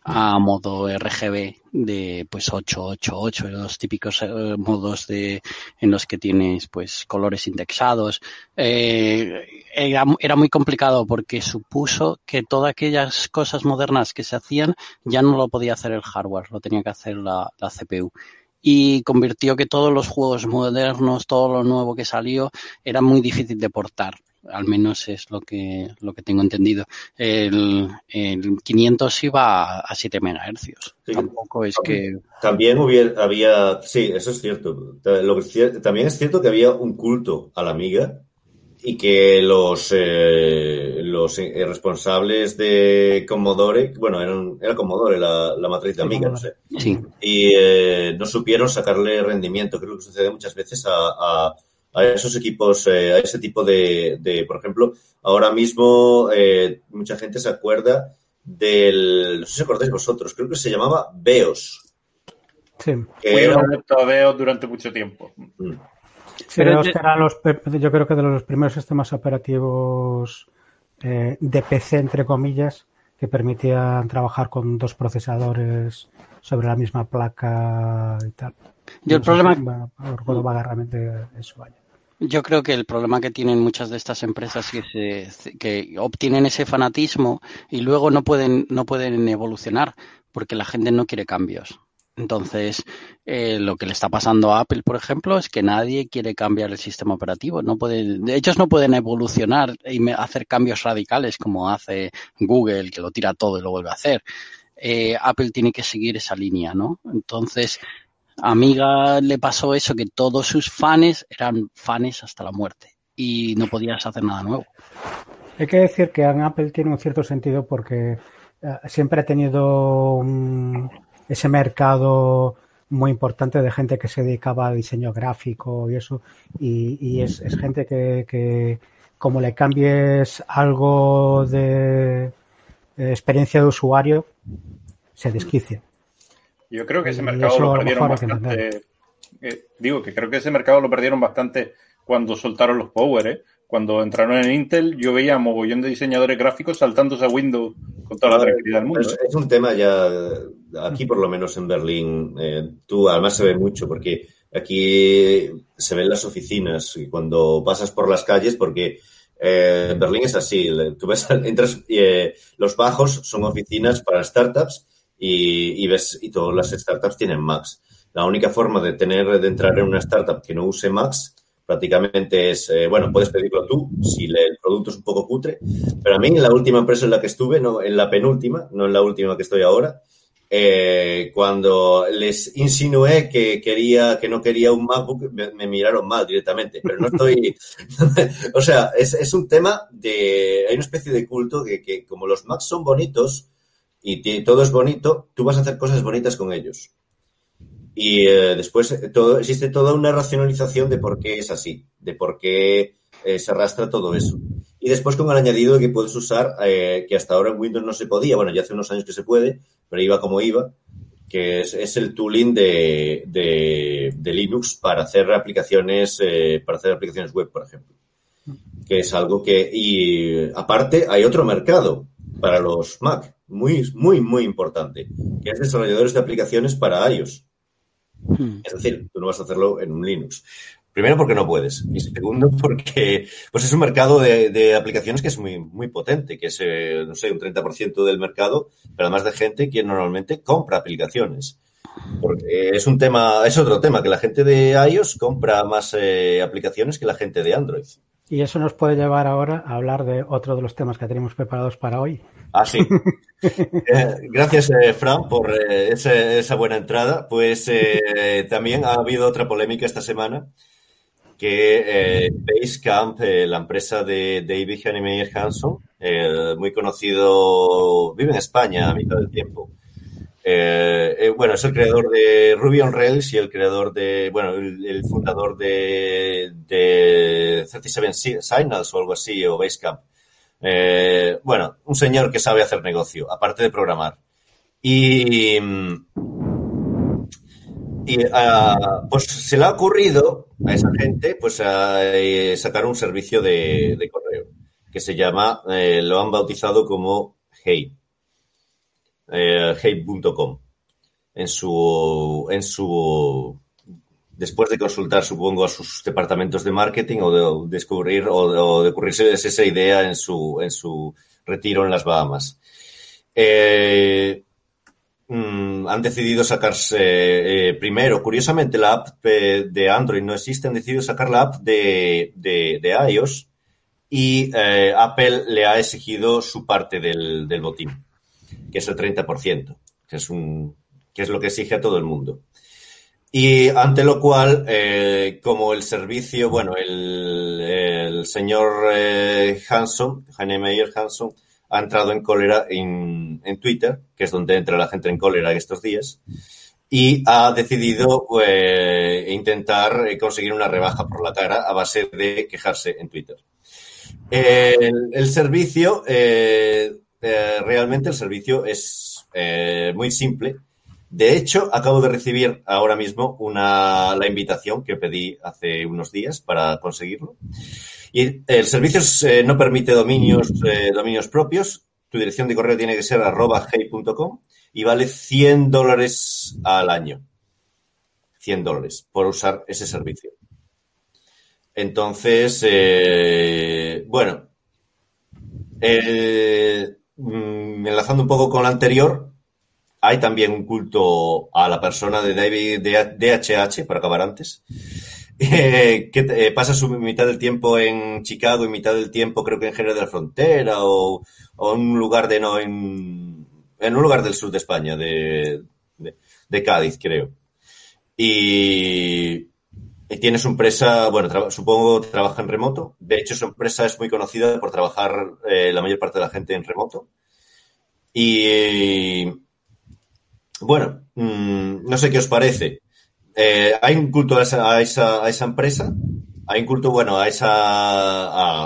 a modo RGB de pues 888, los típicos eh, modos de en los que tienes pues colores indexados. Eh, era, muy complicado porque supuso que todas aquellas cosas modernas que se hacían ya no lo podía hacer el hardware, lo tenía que hacer la CPU y convirtió que todos los juegos modernos, todo lo nuevo que salió, era muy difícil de portar. Al menos es lo que, lo que tengo entendido. El, el 500 iba a, a 7 megahercios. Sí. Tampoco es que... También hubiera, había, sí, eso es cierto. Lo que también es cierto que había un culto a la amiga y que los, eh, los eh, responsables de Commodore, bueno, eran, era Commodore la, la matriz de amiga, no sé. Sí, y eh, no supieron sacarle rendimiento, que es lo que sucede muchas veces a, a, a esos equipos, eh, a ese tipo de, de, por ejemplo, ahora mismo eh, mucha gente se acuerda del, no sé si acordáis vosotros, creo que se llamaba Beos. Sí. que Fui era- un adepto a Beos durante mucho tiempo. Mm. Pero Pero yo- eran los, yo creo que de los primeros sistemas operativos eh, de PC, entre comillas, que permitían trabajar con dos procesadores sobre la misma placa y tal. Yo el No problema- recuerdo vagamente eso, vaya. Yo creo que el problema que tienen muchas de estas empresas es que, se- que obtienen ese fanatismo y luego no pueden, no pueden evolucionar porque la gente no quiere cambios. Entonces, eh, lo que le está pasando a Apple, por ejemplo, es que nadie quiere cambiar el sistema operativo. No pueden, ellos no pueden evolucionar y hacer cambios radicales como hace Google, que lo tira todo y lo vuelve a hacer. Eh, Apple tiene que seguir esa línea, ¿no? Entonces, a Amiga le pasó eso, que todos sus fans eran fans hasta la muerte y no podías hacer nada nuevo. Hay que decir que Apple tiene un cierto sentido porque eh, siempre ha tenido un- ese mercado muy importante de gente que se dedicaba a diseño gráfico y eso, y, y es, es gente que, que como le cambies algo de eh, experiencia de usuario, se desquicia. Yo creo que ese mercado lo perdieron que bastante. eh, digo que creo que ese mercado lo perdieron bastante cuando soltaron los Power, ¿eh? Cuando entraron en Intel, yo veía a mogollón de diseñadores gráficos saltándose a Windows con toda la tranquilidad del mundo. Es, ¿eh? un tema ya, aquí por lo menos en Berlín, eh, tú además se ve mucho porque aquí se ven las oficinas y cuando pasas por las calles, porque eh, en Berlín es así, tú ves, entras, eh, los bajos son oficinas para startups y, y ves, y todas las startups tienen Macs. La única forma de tener, de entrar en una startup que no use Macs prácticamente es, eh, bueno, puedes pedirlo tú si le- el producto es un poco cutre, pero a mí en la última empresa en la que estuve, no, en la penúltima, no en la última que estoy ahora, eh, cuando les insinué que quería, que no quería un MacBook, me, miraron mal directamente, pero no estoy, o sea, es, es un tema de, hay una especie de culto que, que como los Macs son bonitos y todo es bonito, tú vas a hacer cosas bonitas con ellos. Y eh, después eh, todo, existe toda una racionalización de por qué es así, de por qué eh, se arrastra todo eso. Y después con el añadido que puedes usar, que hasta ahora en Windows no se podía, bueno, ya hace unos años que se puede, pero iba como iba, que es, el tooling de, de, Linux para hacer aplicaciones, para hacer aplicaciones web, por ejemplo. Que es algo que, y aparte hay otro mercado para los Mac, muy, muy, muy importante, que es desarrolladores de aplicaciones para iOS. Hmm. Es decir, tú no vas a hacerlo en un Linux. Primero porque no puedes. Y segundo porque pues es un mercado de, aplicaciones que es muy, muy potente, que es, eh, no sé, un 30% del mercado, pero además de gente que normalmente compra aplicaciones. Porque es un tema, es otro tema, que la gente de iOS compra más eh, aplicaciones que la gente de Android. Y eso nos puede llevar ahora a hablar de otro de los temas que tenemos preparados para hoy. Ah, sí. Eh, gracias, eh, Fran, por eh, ese- esa buena entrada. Pues eh, también ha habido otra polémica esta semana que Basecamp, la empresa de David Heinemeier Hansson, eh, muy conocido, vive en España a mitad del tiempo. Eh, eh, bueno, es el creador de Ruby on Rails y el creador de, bueno, el, fundador de, de 37 Si- Signals o algo así, o Basecamp. Eh, bueno, un señor que sabe hacer negocio, aparte de programar. Y, ah, pues se le ha ocurrido a esa gente pues eh, sacar un servicio de, correo que se llama, lo han bautizado como Hey, eh, hey.com. En su, en su, después de consultar, supongo, a sus departamentos de marketing o de descubrir o, o de ocurrirse esa idea en su, en su retiro en las Bahamas. Eh, mm, han decidido sacarse eh, primero, curiosamente la app de Android no existe, han decidido sacar la app de, de, de iOS y eh, Apple le ha exigido su parte del, del botín, que es el 30%, que es, un, que es lo que exige a todo el mundo. Y ante lo cual, eh, como el servicio, bueno, el, señor eh, Hanson, Jaime Meyer Hanson, ha entrado en cólera en, en Twitter, que es donde entra la gente en cólera estos días, y ha decidido eh, intentar conseguir una rebaja por la cara a base de quejarse en Twitter. El, el servicio, eh, realmente el servicio es eh, muy simple. De hecho, acabo de recibir ahora mismo una, la invitación que pedí hace unos días para conseguirlo. Y el servicio eh, no permite dominios, dominios propios. Tu dirección de correo tiene que ser arroba hey.com y vale 100 dólares al año. 100 dólares por usar ese servicio. Entonces, bueno, mm, enlazando un poco con lo anterior, hay también un culto a la persona de David DHH, para acabar antes, eh, que eh, pasa su mitad del tiempo en Chicago y mitad del tiempo creo que en Jerez de la Frontera o, en un lugar de no en, un lugar del sur de España, de, de, Cádiz, creo. Y tiene su empresa, bueno, tra- supongo trabaja en remoto. De hecho, su empresa es muy conocida por trabajar eh, la mayor parte de la gente en remoto. Y bueno, mm, no sé qué os parece. Eh, hay un culto a esa, a esa, empresa, hay un culto, bueno, a esa,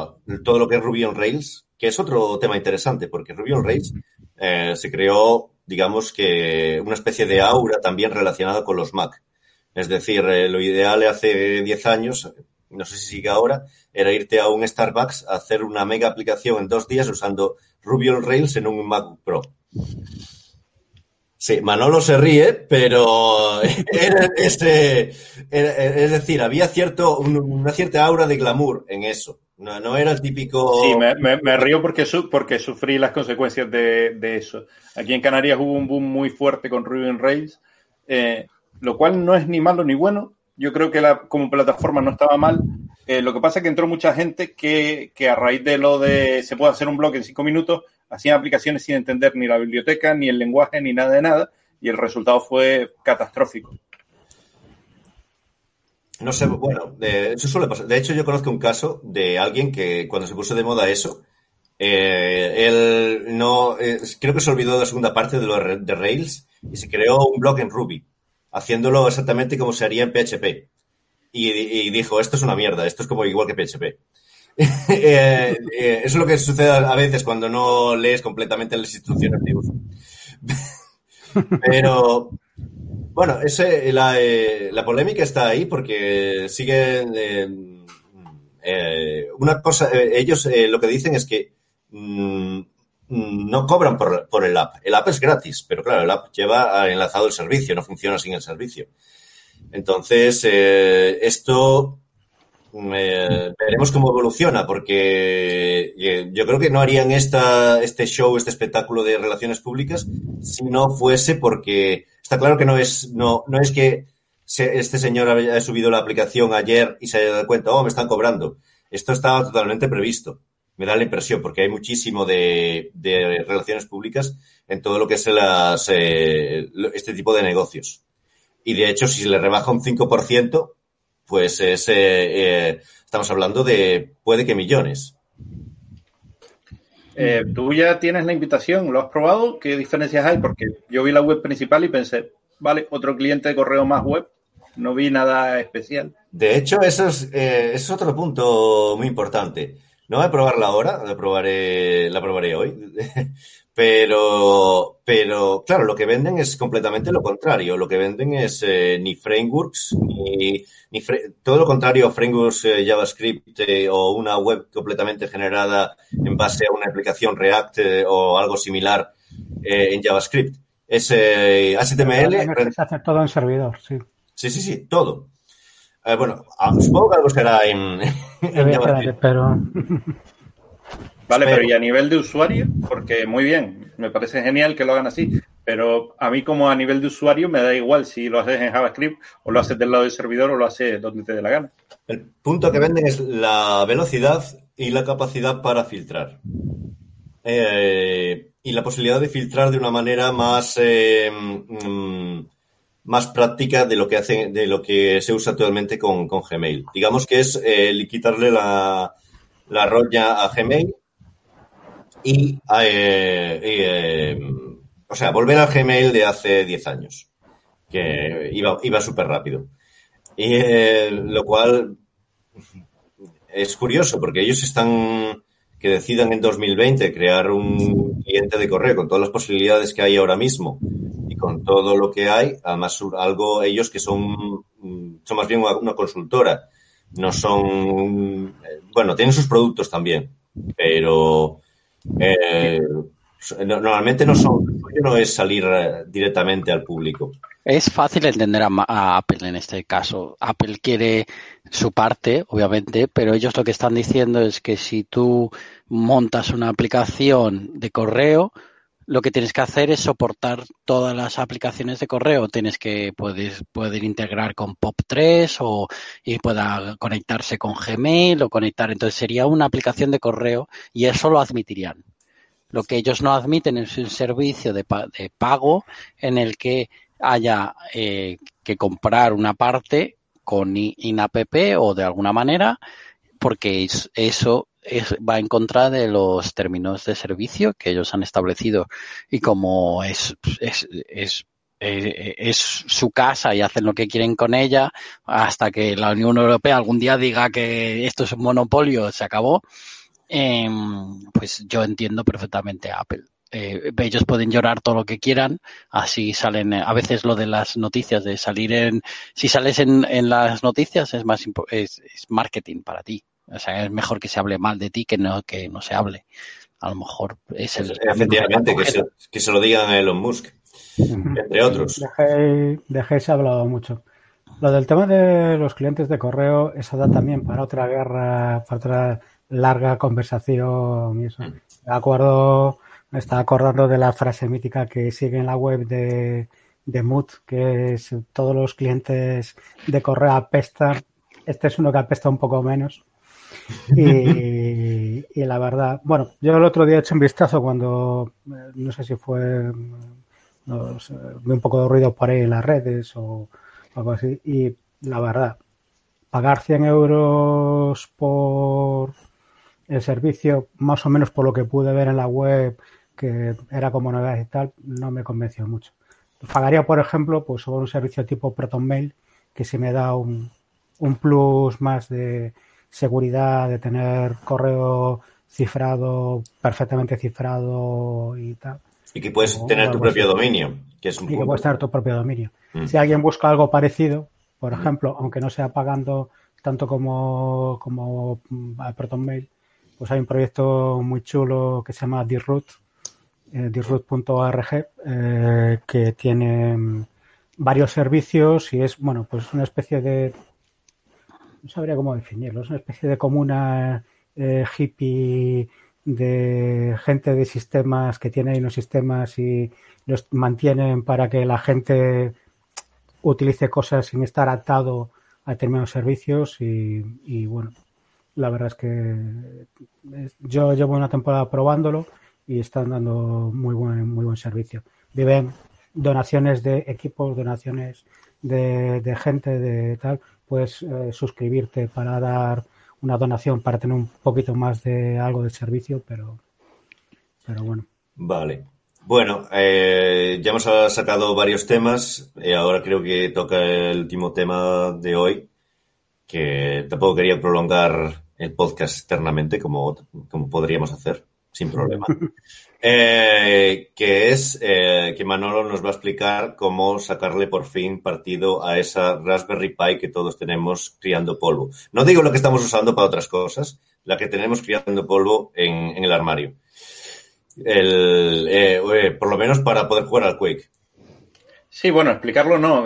a todo lo que es Ruby on Rails, que es otro tema interesante, porque Ruby on Rails eh, se creó, digamos que, una especie de aura también relacionada con los Mac. Es decir, eh, lo ideal hace 10 años, no sé si sigue ahora, era irte a un Starbucks a hacer una mega aplicación en dos días usando Ruby on Rails en un Mac Pro. Sí, Manolo se ríe, pero era ese, es decir, había cierto, un- una cierta aura de glamour en eso. No, no era el típico. Sí, me, me- me río porque, su- porque sufrí las consecuencias de, de eso. Aquí en Canarias hubo un boom muy fuerte con Ruby on Rails, eh, lo cual no es ni malo ni bueno. Yo creo que la, como plataforma no estaba mal, Eh, lo que pasa es que entró mucha gente que, que a raíz de lo de se puede hacer un blog en cinco minutos, hacían aplicaciones sin entender ni la biblioteca, ni el lenguaje, ni nada de nada, y el resultado fue catastrófico. No sé, bueno, eso suele pasar. De hecho, yo conozco un caso de alguien que cuando se puso de moda eso, eh, él no, eh, creo que se olvidó de la segunda parte de, lo de Rails y se creó un blog en Ruby, haciéndolo exactamente como se haría en PHP. Y, dijo, esto es una mierda, esto es como igual que PHP. Eh, eh, es lo que sucede a veces cuando no lees completamente las instrucciones de uso. Pero, bueno, ese, la, eh, la polémica está ahí porque sigue una cosa, ellos lo que dicen es que mm, no cobran por, el app. El app es gratis, pero claro, el app lleva enlazado el servicio, no funciona sin el servicio. Entonces, eh, esto eh, veremos cómo evoluciona, porque eh, yo creo que no harían esta, este show, este espectáculo de relaciones públicas si no fuese porque está claro que no es, no, no es que este señor haya subido la aplicación ayer y se haya dado cuenta, oh, me están cobrando. Esto estaba totalmente previsto. Me da la impresión, porque hay muchísimo de, de relaciones públicas en todo lo que es las, eh, este tipo de negocios. Y de hecho, si se le rebaja un 5%, pues es, eh, eh, estamos hablando de puede que millones. Eh, Tú ya tienes la invitación, ¿lo has probado? ¿Qué diferencias hay? Porque yo vi la web principal y pensé, vale, otro cliente de correo más web, no vi nada especial. De hecho, eso es, eh, es otro punto muy importante. No voy a probarla ahora, la probaré, la probaré hoy. Pero, pero, claro, lo que venden es completamente lo contrario. Lo que venden es eh, ni frameworks, ni, ni todo lo contrario a frameworks eh, JavaScript eh, o una web completamente generada en base a una aplicación React o algo similar en JavaScript. Es HTML, Se hace todo en servidor, sí. Sí, sí, sí, todo. Eh, bueno, ah, supongo que algo será en, en pero Vale, Pero- pero ¿y a nivel de usuario? Porque muy bien, me parece genial que lo hagan así, pero a mí como a nivel de usuario me da igual si lo haces en JavaScript o lo haces del lado del servidor o lo haces donde te dé la gana. El punto que venden es la velocidad y la capacidad para filtrar. Eh, y la posibilidad de filtrar de una manera más, eh, mm, más práctica de lo que hace, de lo que se usa actualmente con, con Gmail. Digamos que es eh, quitarle la, la roña a Gmail y, eh, eh, o sea, volver al Gmail de hace 10 años, que iba, iba súper rápido. Y eh, lo cual es curioso porque ellos están que decidan en 2020 crear un cliente de correo con todas las posibilidades que hay ahora mismo con todo lo que hay, además algo ellos que son, mm, son más bien una, consultora, no son, eh, bueno, tienen sus productos también, pero eh, no- normalmente no son, no es salir eh, directamente al público. Es fácil entender a, a Apple en este caso. Apple quiere su parte, obviamente, pero ellos lo que están diciendo es que si tú montas una aplicación de correo, lo que tienes que hacer es soportar todas las aplicaciones de correo. Tienes que puedes, poder integrar con POP3 o y pueda conectarse con Gmail o conectar. Entonces sería una aplicación de correo y eso lo admitirían. Lo que ellos no admiten es un servicio de, de pago en el que haya eh, que comprar una parte con INAPP o de alguna manera, porque es- eso es- va en contra de los términos de servicio que ellos han establecido. Y como es, es, es, es su casa y hacen lo que quieren con ella, hasta que la Unión Europea algún día diga que esto es un monopolio, se acabó, em, pues yo entiendo perfectamente Apple. Eh, ellos pueden llorar todo lo que quieran, así salen, a veces lo de las noticias, de salir en, si sales en, en las noticias es más, es, es marketing para ti. O sea, es mejor que se hable mal de ti que no, que no se hable. A lo mejor es el... Efectivamente, que se, que se lo digan a Elon Musk, entre otros. Dejéis, dejéis hablado mucho. Lo del tema de los clientes de correo, eso da también para otra guerra, para otra larga conversación y eso. Me acuerdo, me estaba acordando de la frase mítica que sigue en la web de, de Mood, que es todos los clientes de correo apestan, este es uno que apesta un poco menos. Y, la verdad, bueno, yo el otro día he hecho un vistazo cuando, eh, no sé si fue, vi un poco de ruido por ahí en las redes o algo así, y la verdad, pagar 100 euros por el servicio, más o menos por lo que pude ver en la web, que era como novedad y tal, no me convenció mucho. Pagaría, por ejemplo, pues sobre un servicio tipo ProtonMail, que si me da un, un plus más de seguridad, de tener correo cifrado, perfectamente cifrado y tal. Y que puedes O tener tu propio así. dominio, que es un Y que puedes tener tu propio dominio. Mm. Si alguien busca algo parecido, por ejemplo, aunque no sea pagando tanto como, como mm, ProtonMail, pues hay un proyecto muy chulo que se llama Dirroot, eh, eh, que tiene mm, varios servicios y es, bueno, pues una especie de, no sabría cómo definirlo, es una especie de comuna eh, hippie de gente de sistemas que tiene ahí unos sistemas y los mantienen para que la gente utilice cosas sin estar atado a determinados servicios y, bueno, la verdad es que yo llevo una temporada probándolo y están dando muy buen muy buen servicio. Viven donaciones de equipos, donaciones de gente, de tal, puedes eh, suscribirte para dar una donación para tener un poquito más de algo de servicio, pero pero bueno. Vale. Bueno, eh, ya hemos sacado varios temas. y ahora creo que toca el último tema de hoy, que tampoco quería prolongar el podcast externamente, como, como podríamos hacer, sin problema. Eh, que es eh, que Manolo nos va a explicar cómo sacarle por fin partido a esa Raspberry Pi que todos tenemos criando polvo. No digo lo que estamos usando para otras cosas, la que tenemos criando polvo en, el armario. El, eh, por lo menos para poder jugar al Quake. Sí, bueno, explicarlo no.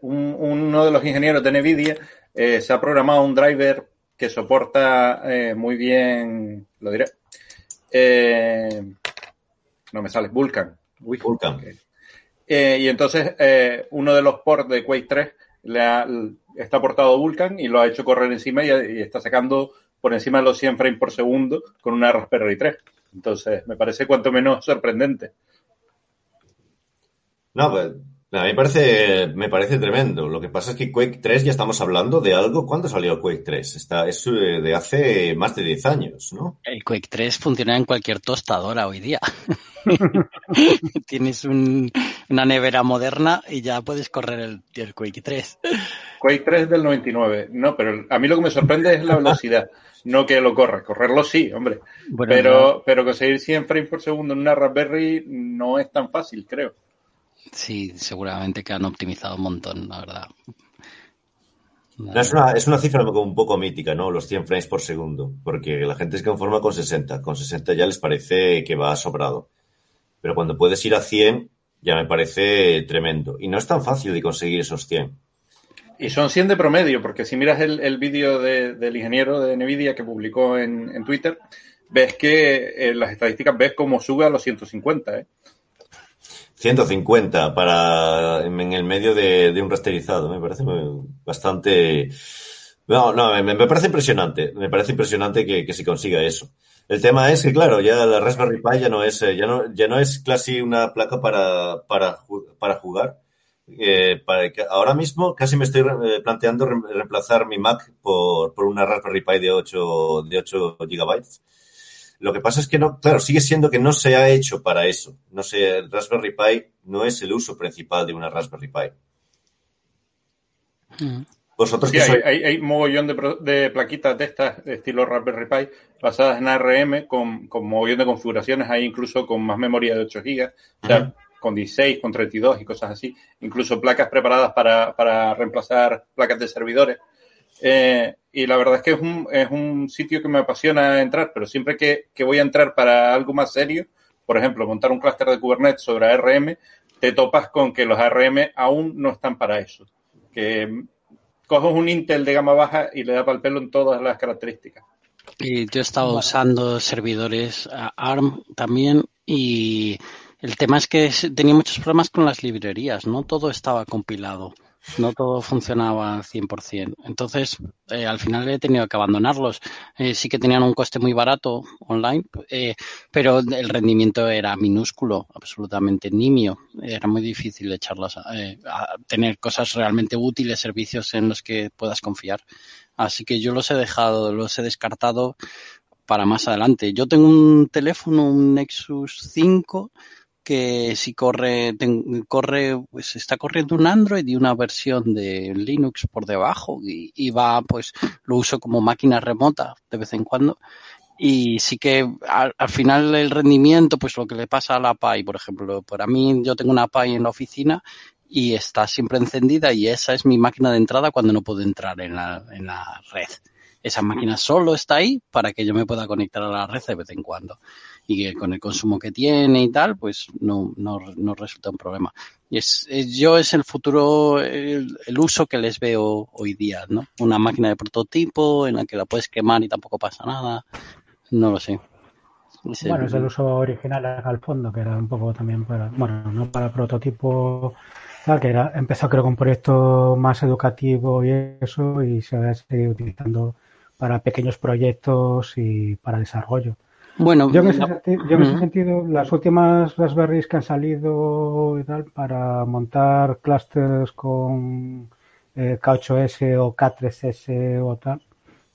Un- uno de los ingenieros de NVIDIA se ha programado un driver que soporta muy bien, lo diré, eh, no me sale, Vulkan. Uy, Vulkan. Eh, y entonces eh, uno de los ports de Quake 3 le ha- está portado Vulkan y lo ha hecho correr encima y, y está sacando por encima de los 100 frames por segundo con una Raspberry 3. Entonces, me parece cuanto menos sorprendente. No, pues, a mí me parece, me parece tremendo. Lo que pasa es que Quake 3 ya estamos hablando de algo. ¿Cuándo salió Quake 3? Está, es eh, de hace más de 10 años, ¿no? El Quake 3 funciona en cualquier tostadora hoy día. Tienes un- una nevera moderna y ya puedes correr el, el Quake 3. Quake 3 del 99. No, pero a mí lo que me sorprende es la velocidad, no que lo corra. Correrlo sí, hombre. Bueno, pero, pero conseguir 100 frames por segundo en una Raspberry no es tan fácil, creo. Sí, seguramente que han optimizado un montón, la verdad. No, es, una, es una cifra un poco mítica, ¿no? Los 100 frames por segundo. Porque la gente se conforma con 60. Con 60 ya les parece que va sobrado. Pero cuando puedes ir a 100, ya me parece tremendo. Y no es tan fácil de conseguir esos 100. Y son 100 de promedio, porque si miras el, el vídeo de- del ingeniero de NVIDIA que publicó en, en Twitter, ves que en las estadísticas ves cómo sube a los 150, ¿eh? 150 para en el medio de, un rasterizado. Me parece bastante. No, no, me, parece impresionante. Me parece impresionante que, que se consiga eso. El tema es que, claro, ya la Raspberry Pi ya no es, eh, ya no, ya no es casi una placa para, para, para jugar. Eh, ahora mismo casi me estoy eh, planteando re- reemplazar mi Mac por, por una Raspberry Pi de 8, de 8 gigabytes. Lo que pasa es que no, claro, sigue siendo que no se ha hecho para eso. No sé, el Raspberry Pi no es el uso principal de una Raspberry Pi. Mm. Vosotros Sí, que hay, sois, hay, hay mogollón de, plaquitas de estas, de estilo Raspberry Pi, basadas en ARM, con, con mogollón de configuraciones, hay incluso con más memoria de 8 GB, o sea, Ajá. con 16, con 32 y cosas así. Incluso placas preparadas para, para reemplazar placas de servidores. Eh, y la verdad es que es un, es un sitio que me apasiona entrar, pero siempre que, que voy a entrar para algo más serio, por ejemplo, montar un clúster de Kubernetes sobre ARM, te topas con que los ARM aún no están para eso. Que coges un Intel de gama baja y le da para el pelo en todas las características. Y yo he estado usando servidores ARM también y el tema es que tenía muchos problemas con las librerías, no todo estaba compilado. No todo funcionaba al 100%. Entonces, eh, al final he tenido que abandonarlos. Eh, sí que tenían un coste muy barato online, eh, pero el rendimiento era minúsculo, absolutamente nimio. Era muy difícil echarlas a, eh, a tener cosas realmente útiles, servicios en los que puedas confiar. Así que yo los he dejado, los he descartado para más adelante. Yo tengo un teléfono, un Nexus 5, que si corre, ten- corre, pues está corriendo un Android y una versión de Linux por debajo y, va, pues lo uso como máquina remota de vez en cuando. Y sí que al, al final el rendimiento, pues lo que le pasa a la Pi, por ejemplo, para mí yo tengo una Pi en la oficina y está siempre encendida y esa es mi máquina de entrada cuando no puedo entrar en la, en la red. Esa máquina solo está ahí para que yo me pueda conectar a la red de vez en cuando. Y que con el consumo que tiene y tal, pues no, no, no resulta un problema. Y es, es- yo es el futuro, el, el uso que les veo hoy día, ¿no? Una máquina de prototipo en la que la puedes quemar y tampoco pasa nada. No lo sé. Bueno, es el uso original al fondo, que era un poco también para, bueno, no para prototipo, tal, que era, empezó creo con un proyecto más educativo y eso, y se va a seguir utilizando para pequeños proyectos y para desarrollo. Bueno, Yo en ese, la- senti- yo en ese sentido, las últimas Raspberries que han salido y tal, para montar clusters con eh, K8S o K3S o tal,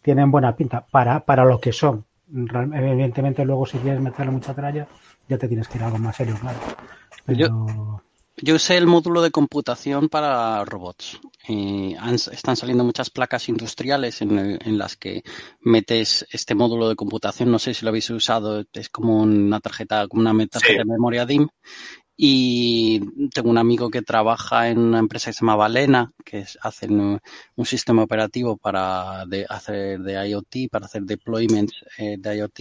tienen buena pinta para, para lo que son. Real- Evidentemente, luego si quieres meterle mucha tralla, ya te tienes que ir a algo más serio, claro. Pero Yo usé el módulo de computación para robots. Eh, han- están saliendo muchas placas industriales en, las que metes este módulo de computación. No sé si lo habéis usado. Es como una tarjeta, como una tarjeta Sí. de memoria DIM. Y tengo un amigo que trabaja en una empresa que se llama Valena, que es- hacen un, un sistema operativo para de, hacer de IoT, para hacer deployments eh, de IoT.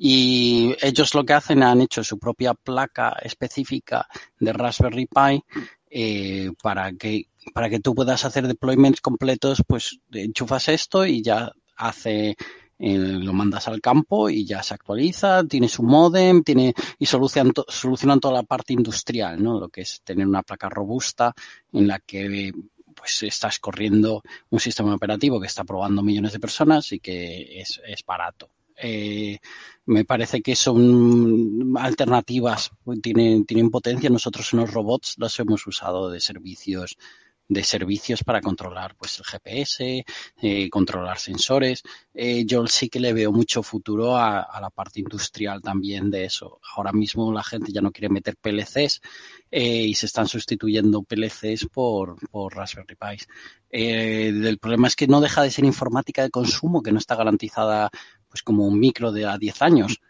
Y ellos lo que hacen, han hecho su propia placa específica de Raspberry Pi eh, para que para que tú puedas hacer deployments completos, pues enchufas esto y ya hace eh, lo mandas al campo y ya se actualiza, tiene su modem, tiene y solucionan, to- solucionan toda la parte industrial, ¿no? Lo que es tener una placa robusta en la que pues estás corriendo un sistema operativo que está probando millones de personas y que es, es barato. Eh, me parece que son alternativas, tienen, tienen potencia. Nosotros en los robots los hemos usado de servicios de servicios para controlar pues el GPS, eh, controlar sensores. Eh, yo sí que le veo mucho futuro a, la parte industrial también de eso. Ahora mismo la gente ya no quiere meter PLCs y se están sustituyendo PLCs por, por Raspberry Pis. El problema es que no deja de ser informática de consumo, que no está garantizada pues como un micro de a 10 años.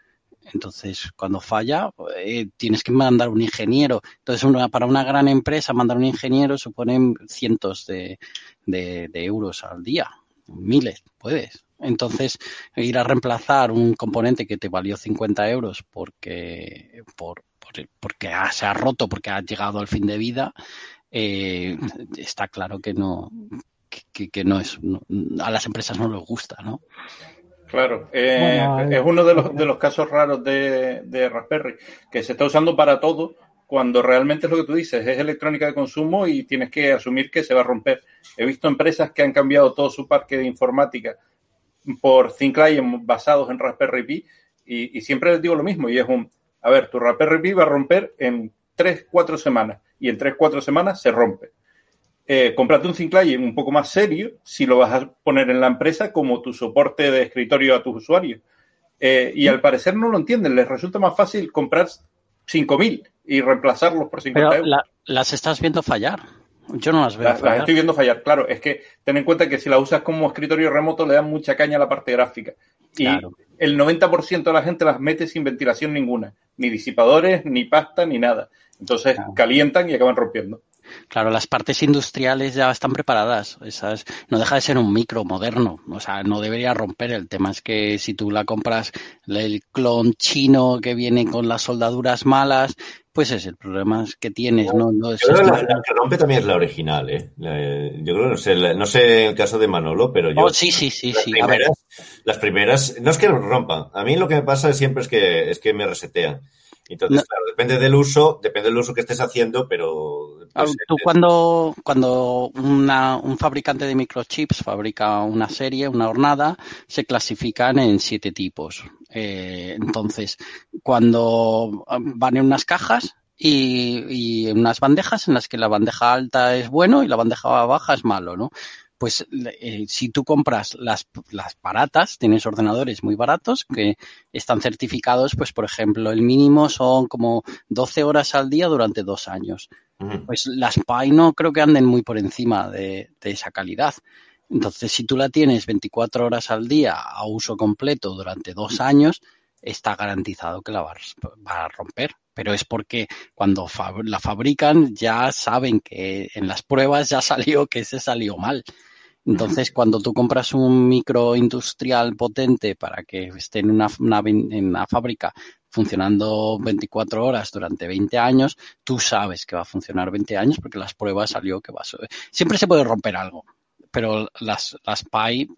Entonces, cuando falla, eh, tienes que mandar un ingeniero. Entonces, una, para una gran empresa, mandar un ingeniero supone cientos de, de, de, euros al día, miles, puedes. Entonces, ir a reemplazar un componente que te valió 50 euros porque, por, por, porque se ha roto, porque ha llegado al fin de vida, eh, está claro que no, que, que no es, no, a las empresas no les gusta, ¿no? Claro, eh, bueno, es uno de los, de los casos raros de, de, Raspberry, que se está usando para todo, cuando realmente es lo que tú dices, es electrónica de consumo y tienes que asumir que se va a romper. He visto empresas que han cambiado todo su parque de informática por Thin Client basados en Raspberry Pi y, y, siempre les digo lo mismo, y es un, a ver, tu Raspberry Pi va a romper en 3, 4 semanas y en 3, 4 semanas se rompe eh, cómprate un Client un poco más serio si lo vas a poner en la empresa como tu soporte de escritorio a tus usuarios. Eh, y al parecer no lo entienden, les resulta más fácil comprar 5.000 y reemplazarlos por 50 Pero euros. La, las estás viendo fallar. Yo no las veo. Las, las, estoy viendo fallar, claro. Es que ten en cuenta que si la usas como escritorio remoto le dan mucha caña a la parte gráfica. Y claro. el 90% de la gente las mete sin ventilación ninguna. Ni disipadores, ni pasta, ni nada. Entonces claro. calientan y acaban rompiendo. Claro, las partes industriales ya están preparadas. Esas, no deja de ser un micro moderno. O sea, no debería romper. El tema es que si tú la compras el clon chino que viene con las soldaduras malas, pues es el problema que tienes. No, no yo creo que la, la, que rompe también es la original. ¿eh? La, yo creo, no sé, la, no sé el caso de Manolo, pero yo. Oh, sí, sí, sí. Las, sí. Primeras, las primeras, no es que rompan. A mí lo que me pasa siempre es que, es que me resetean. Entonces, no. claro, depende del uso, depende del uso que estés haciendo, pero pues, Tú cuando, cuando una- un fabricante de microchips fabrica una serie, una hornada, se clasifican en siete tipos. Eh, entonces, cuando ah, van en unas cajas y, y unas bandejas en las que la bandeja alta es bueno y la bandeja baja es malo, ¿no? Pues eh, si tú compras las, las baratas, tienes ordenadores muy baratos que están certificados, pues por ejemplo, el mínimo son como 12 horas al día durante dos años pues las Pi no creo que anden muy por encima de, de esa calidad. Entonces, si tú la tienes 24 horas al día a uso completo durante dos años, está garantizado que la va, a- va a romper. Pero es porque cuando la fabrican ya saben que en las pruebas ya salió que se salió mal. Entonces, cuando tú compras un micro industrial potente para que esté en una, en una fábrica funcionando 24 horas durante 20 años, tú sabes que va a funcionar 20 años porque las pruebas salió que va a... Siempre se puede romper algo, pero las, las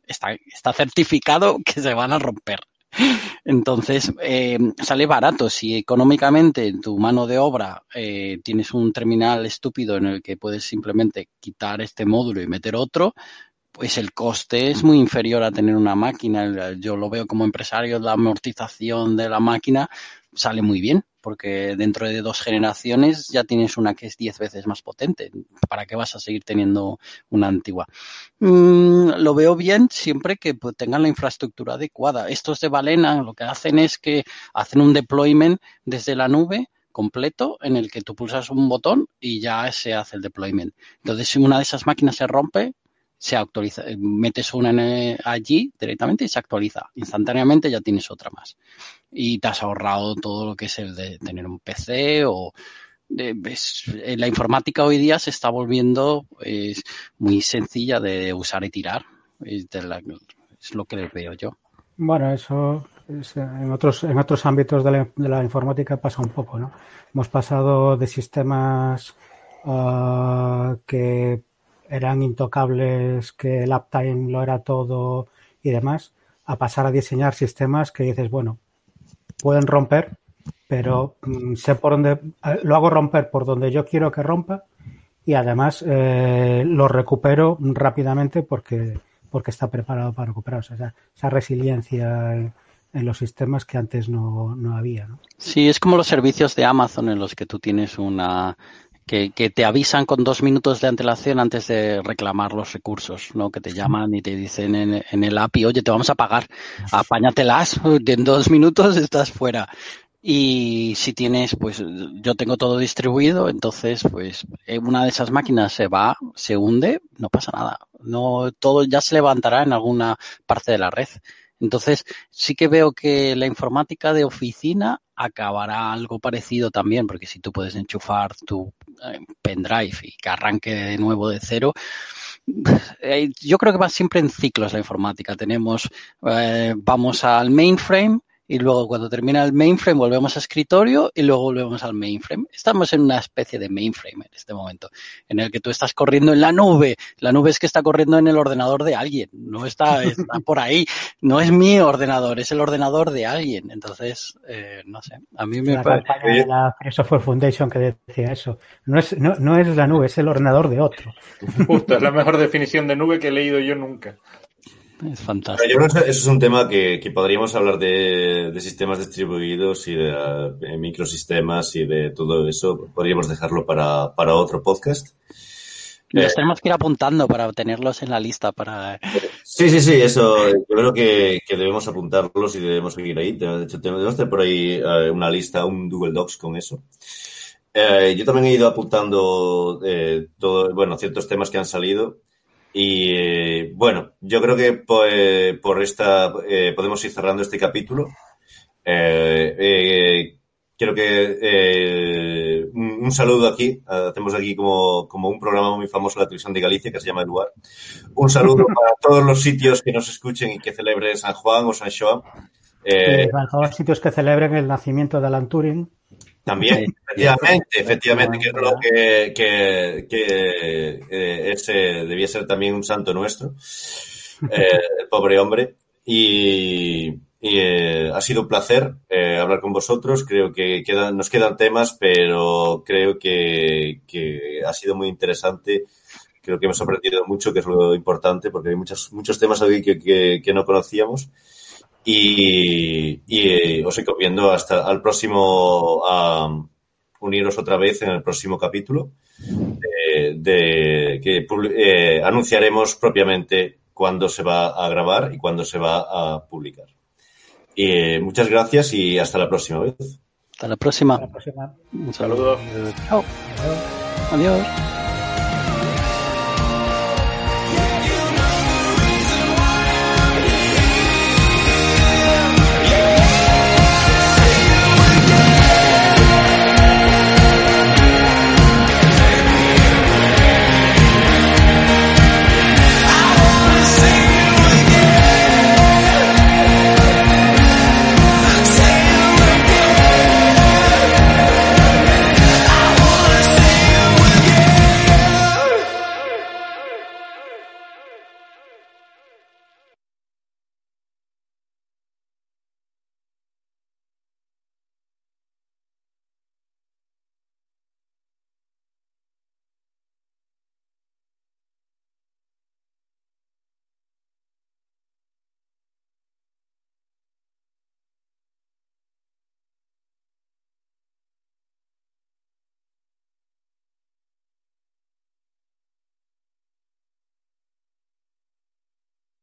está, está certificado que se van a romper. Entonces, eh, sale barato. Si económicamente en tu mano de obra eh, tienes un terminal estúpido en el que puedes simplemente quitar este módulo y meter otro, pues el coste es muy inferior a tener una máquina. Yo lo veo como empresario, la amortización de la máquina sale muy bien, porque dentro de dos generaciones ya tienes una que es diez veces más potente. ¿Para qué vas a seguir teniendo una antigua? Mm, lo veo bien siempre que pues, tengan la infraestructura adecuada. Estos de Valena lo que hacen es que hacen un deployment desde la nube completo en el que tú pulsas un botón y ya se hace el deployment. Entonces, si una de esas máquinas se rompe, se actualiza, eh, metes una eh, allí directamente y se actualiza. Instantáneamente ya tienes otra más. Y te has ahorrado todo lo que es el de tener un PC o eh, la informática hoy día se está volviendo es muy sencilla de usar y tirar. Es, lo que les veo yo. Bueno, eso es, eh, en otros, en otros ámbitos de la, de la informática pasa un poco, ¿no? Hemos pasado de sistemas ah, que eran intocables, que el uptime lo era todo y demás, a pasar a diseñar sistemas que dices, bueno, pueden romper, pero mm, sé por dónde, eh, lo hago romper por donde yo quiero que rompa y además eh, lo recupero rápidamente porque, porque está preparado para recuperar. O sea, esa, resiliencia en, en los sistemas que antes no, no había. ¿no? Sí, es como los servicios de Amazon en los que tú tienes una que, que te avisan con dos minutos de antelación antes de reclamar los recursos, ¿no? Que te llaman y te dicen en, el API, oye, te vamos a pagar, apáñatelas, en dos minutos estás fuera. Y si tienes, pues yo tengo todo distribuido, entonces pues eh, una de esas máquinas se va, se hunde, no pasa nada. No, todo ya se levantará en alguna parte de la red. Entonces, sí que veo que la informática de oficina acabará algo parecido también, porque si tú puedes enchufar tu eh, pendrive y que arranque de nuevo de cero, eh, yo creo que va siempre en ciclos la informática. Tenemos, eh, vamos al mainframe y luego cuando termina el mainframe volvemos a escritorio y luego volvemos al mainframe. Estamos en una especie de mainframe en este momento, en el que tú estás corriendo en la nube. La nube es que está corriendo en el ordenador de alguien, no está, está por ahí. No es mi ordenador, es el ordenador de alguien. Entonces, eh, no sé, a mí me La parece... campaña de la Free Software Foundation que decía eso. No es, no, no es la nube, es el ordenador de otro. Justo, es la mejor definición de nube que he leído yo nunca. Es Pero fantástico. yo creo que eso es un tema que, que podríamos hablar de, de sistemas distribuidos y de, de microsistemas y de todo eso. Podríamos dejarlo para, para otro podcast. Los tenemos que ir apuntando para tenerlos en la lista para... Sí, sí, sí, eso. Yo creo que, que debemos apuntarlos y debemos seguir ahí. De hecho, tenemos tener por ahí eh, una lista, un Google Docs con eso. Eh, yo también he ido apuntando eh, todo, bueno, ciertos temas que han salido. Y eh, bueno, yo creo que pues, por esta eh, podemos ir cerrando este capítulo. Eh, eh, quiero que eh, un, un, saludo aquí. Hacemos aquí como, como un programa muy famoso de la televisión de Galicia que se llama Eduard. Un saludo para todos los sitios que nos escuchen y que celebren San Juan o San Joan. Eh, para todos los sitios que celebren el nacimiento de Alan Turing. También, efectivamente, efectivamente, que creo que, que, que eh, ese debía ser también un santo nuestro, eh, el pobre hombre. Y, y eh, ha sido un placer eh, hablar con vosotros. Creo que quedan, nos quedan temas, pero creo que, que ha sido muy interesante. Creo que hemos aprendido mucho, que es lo importante, porque hay muchos, muchos temas hoy que, que no conocíamos. Y, y eh, os recomiendo hasta al próximo, a uniros otra vez en el próximo capítulo, de, de- que eh, anunciaremos propiamente cuándo se va a grabar y cuándo se va a publicar. Y, eh, muchas gracias y hasta la próxima vez. Hasta la próxima. Hasta la próxima. Un saludo. Saludos. Chao. Adiós.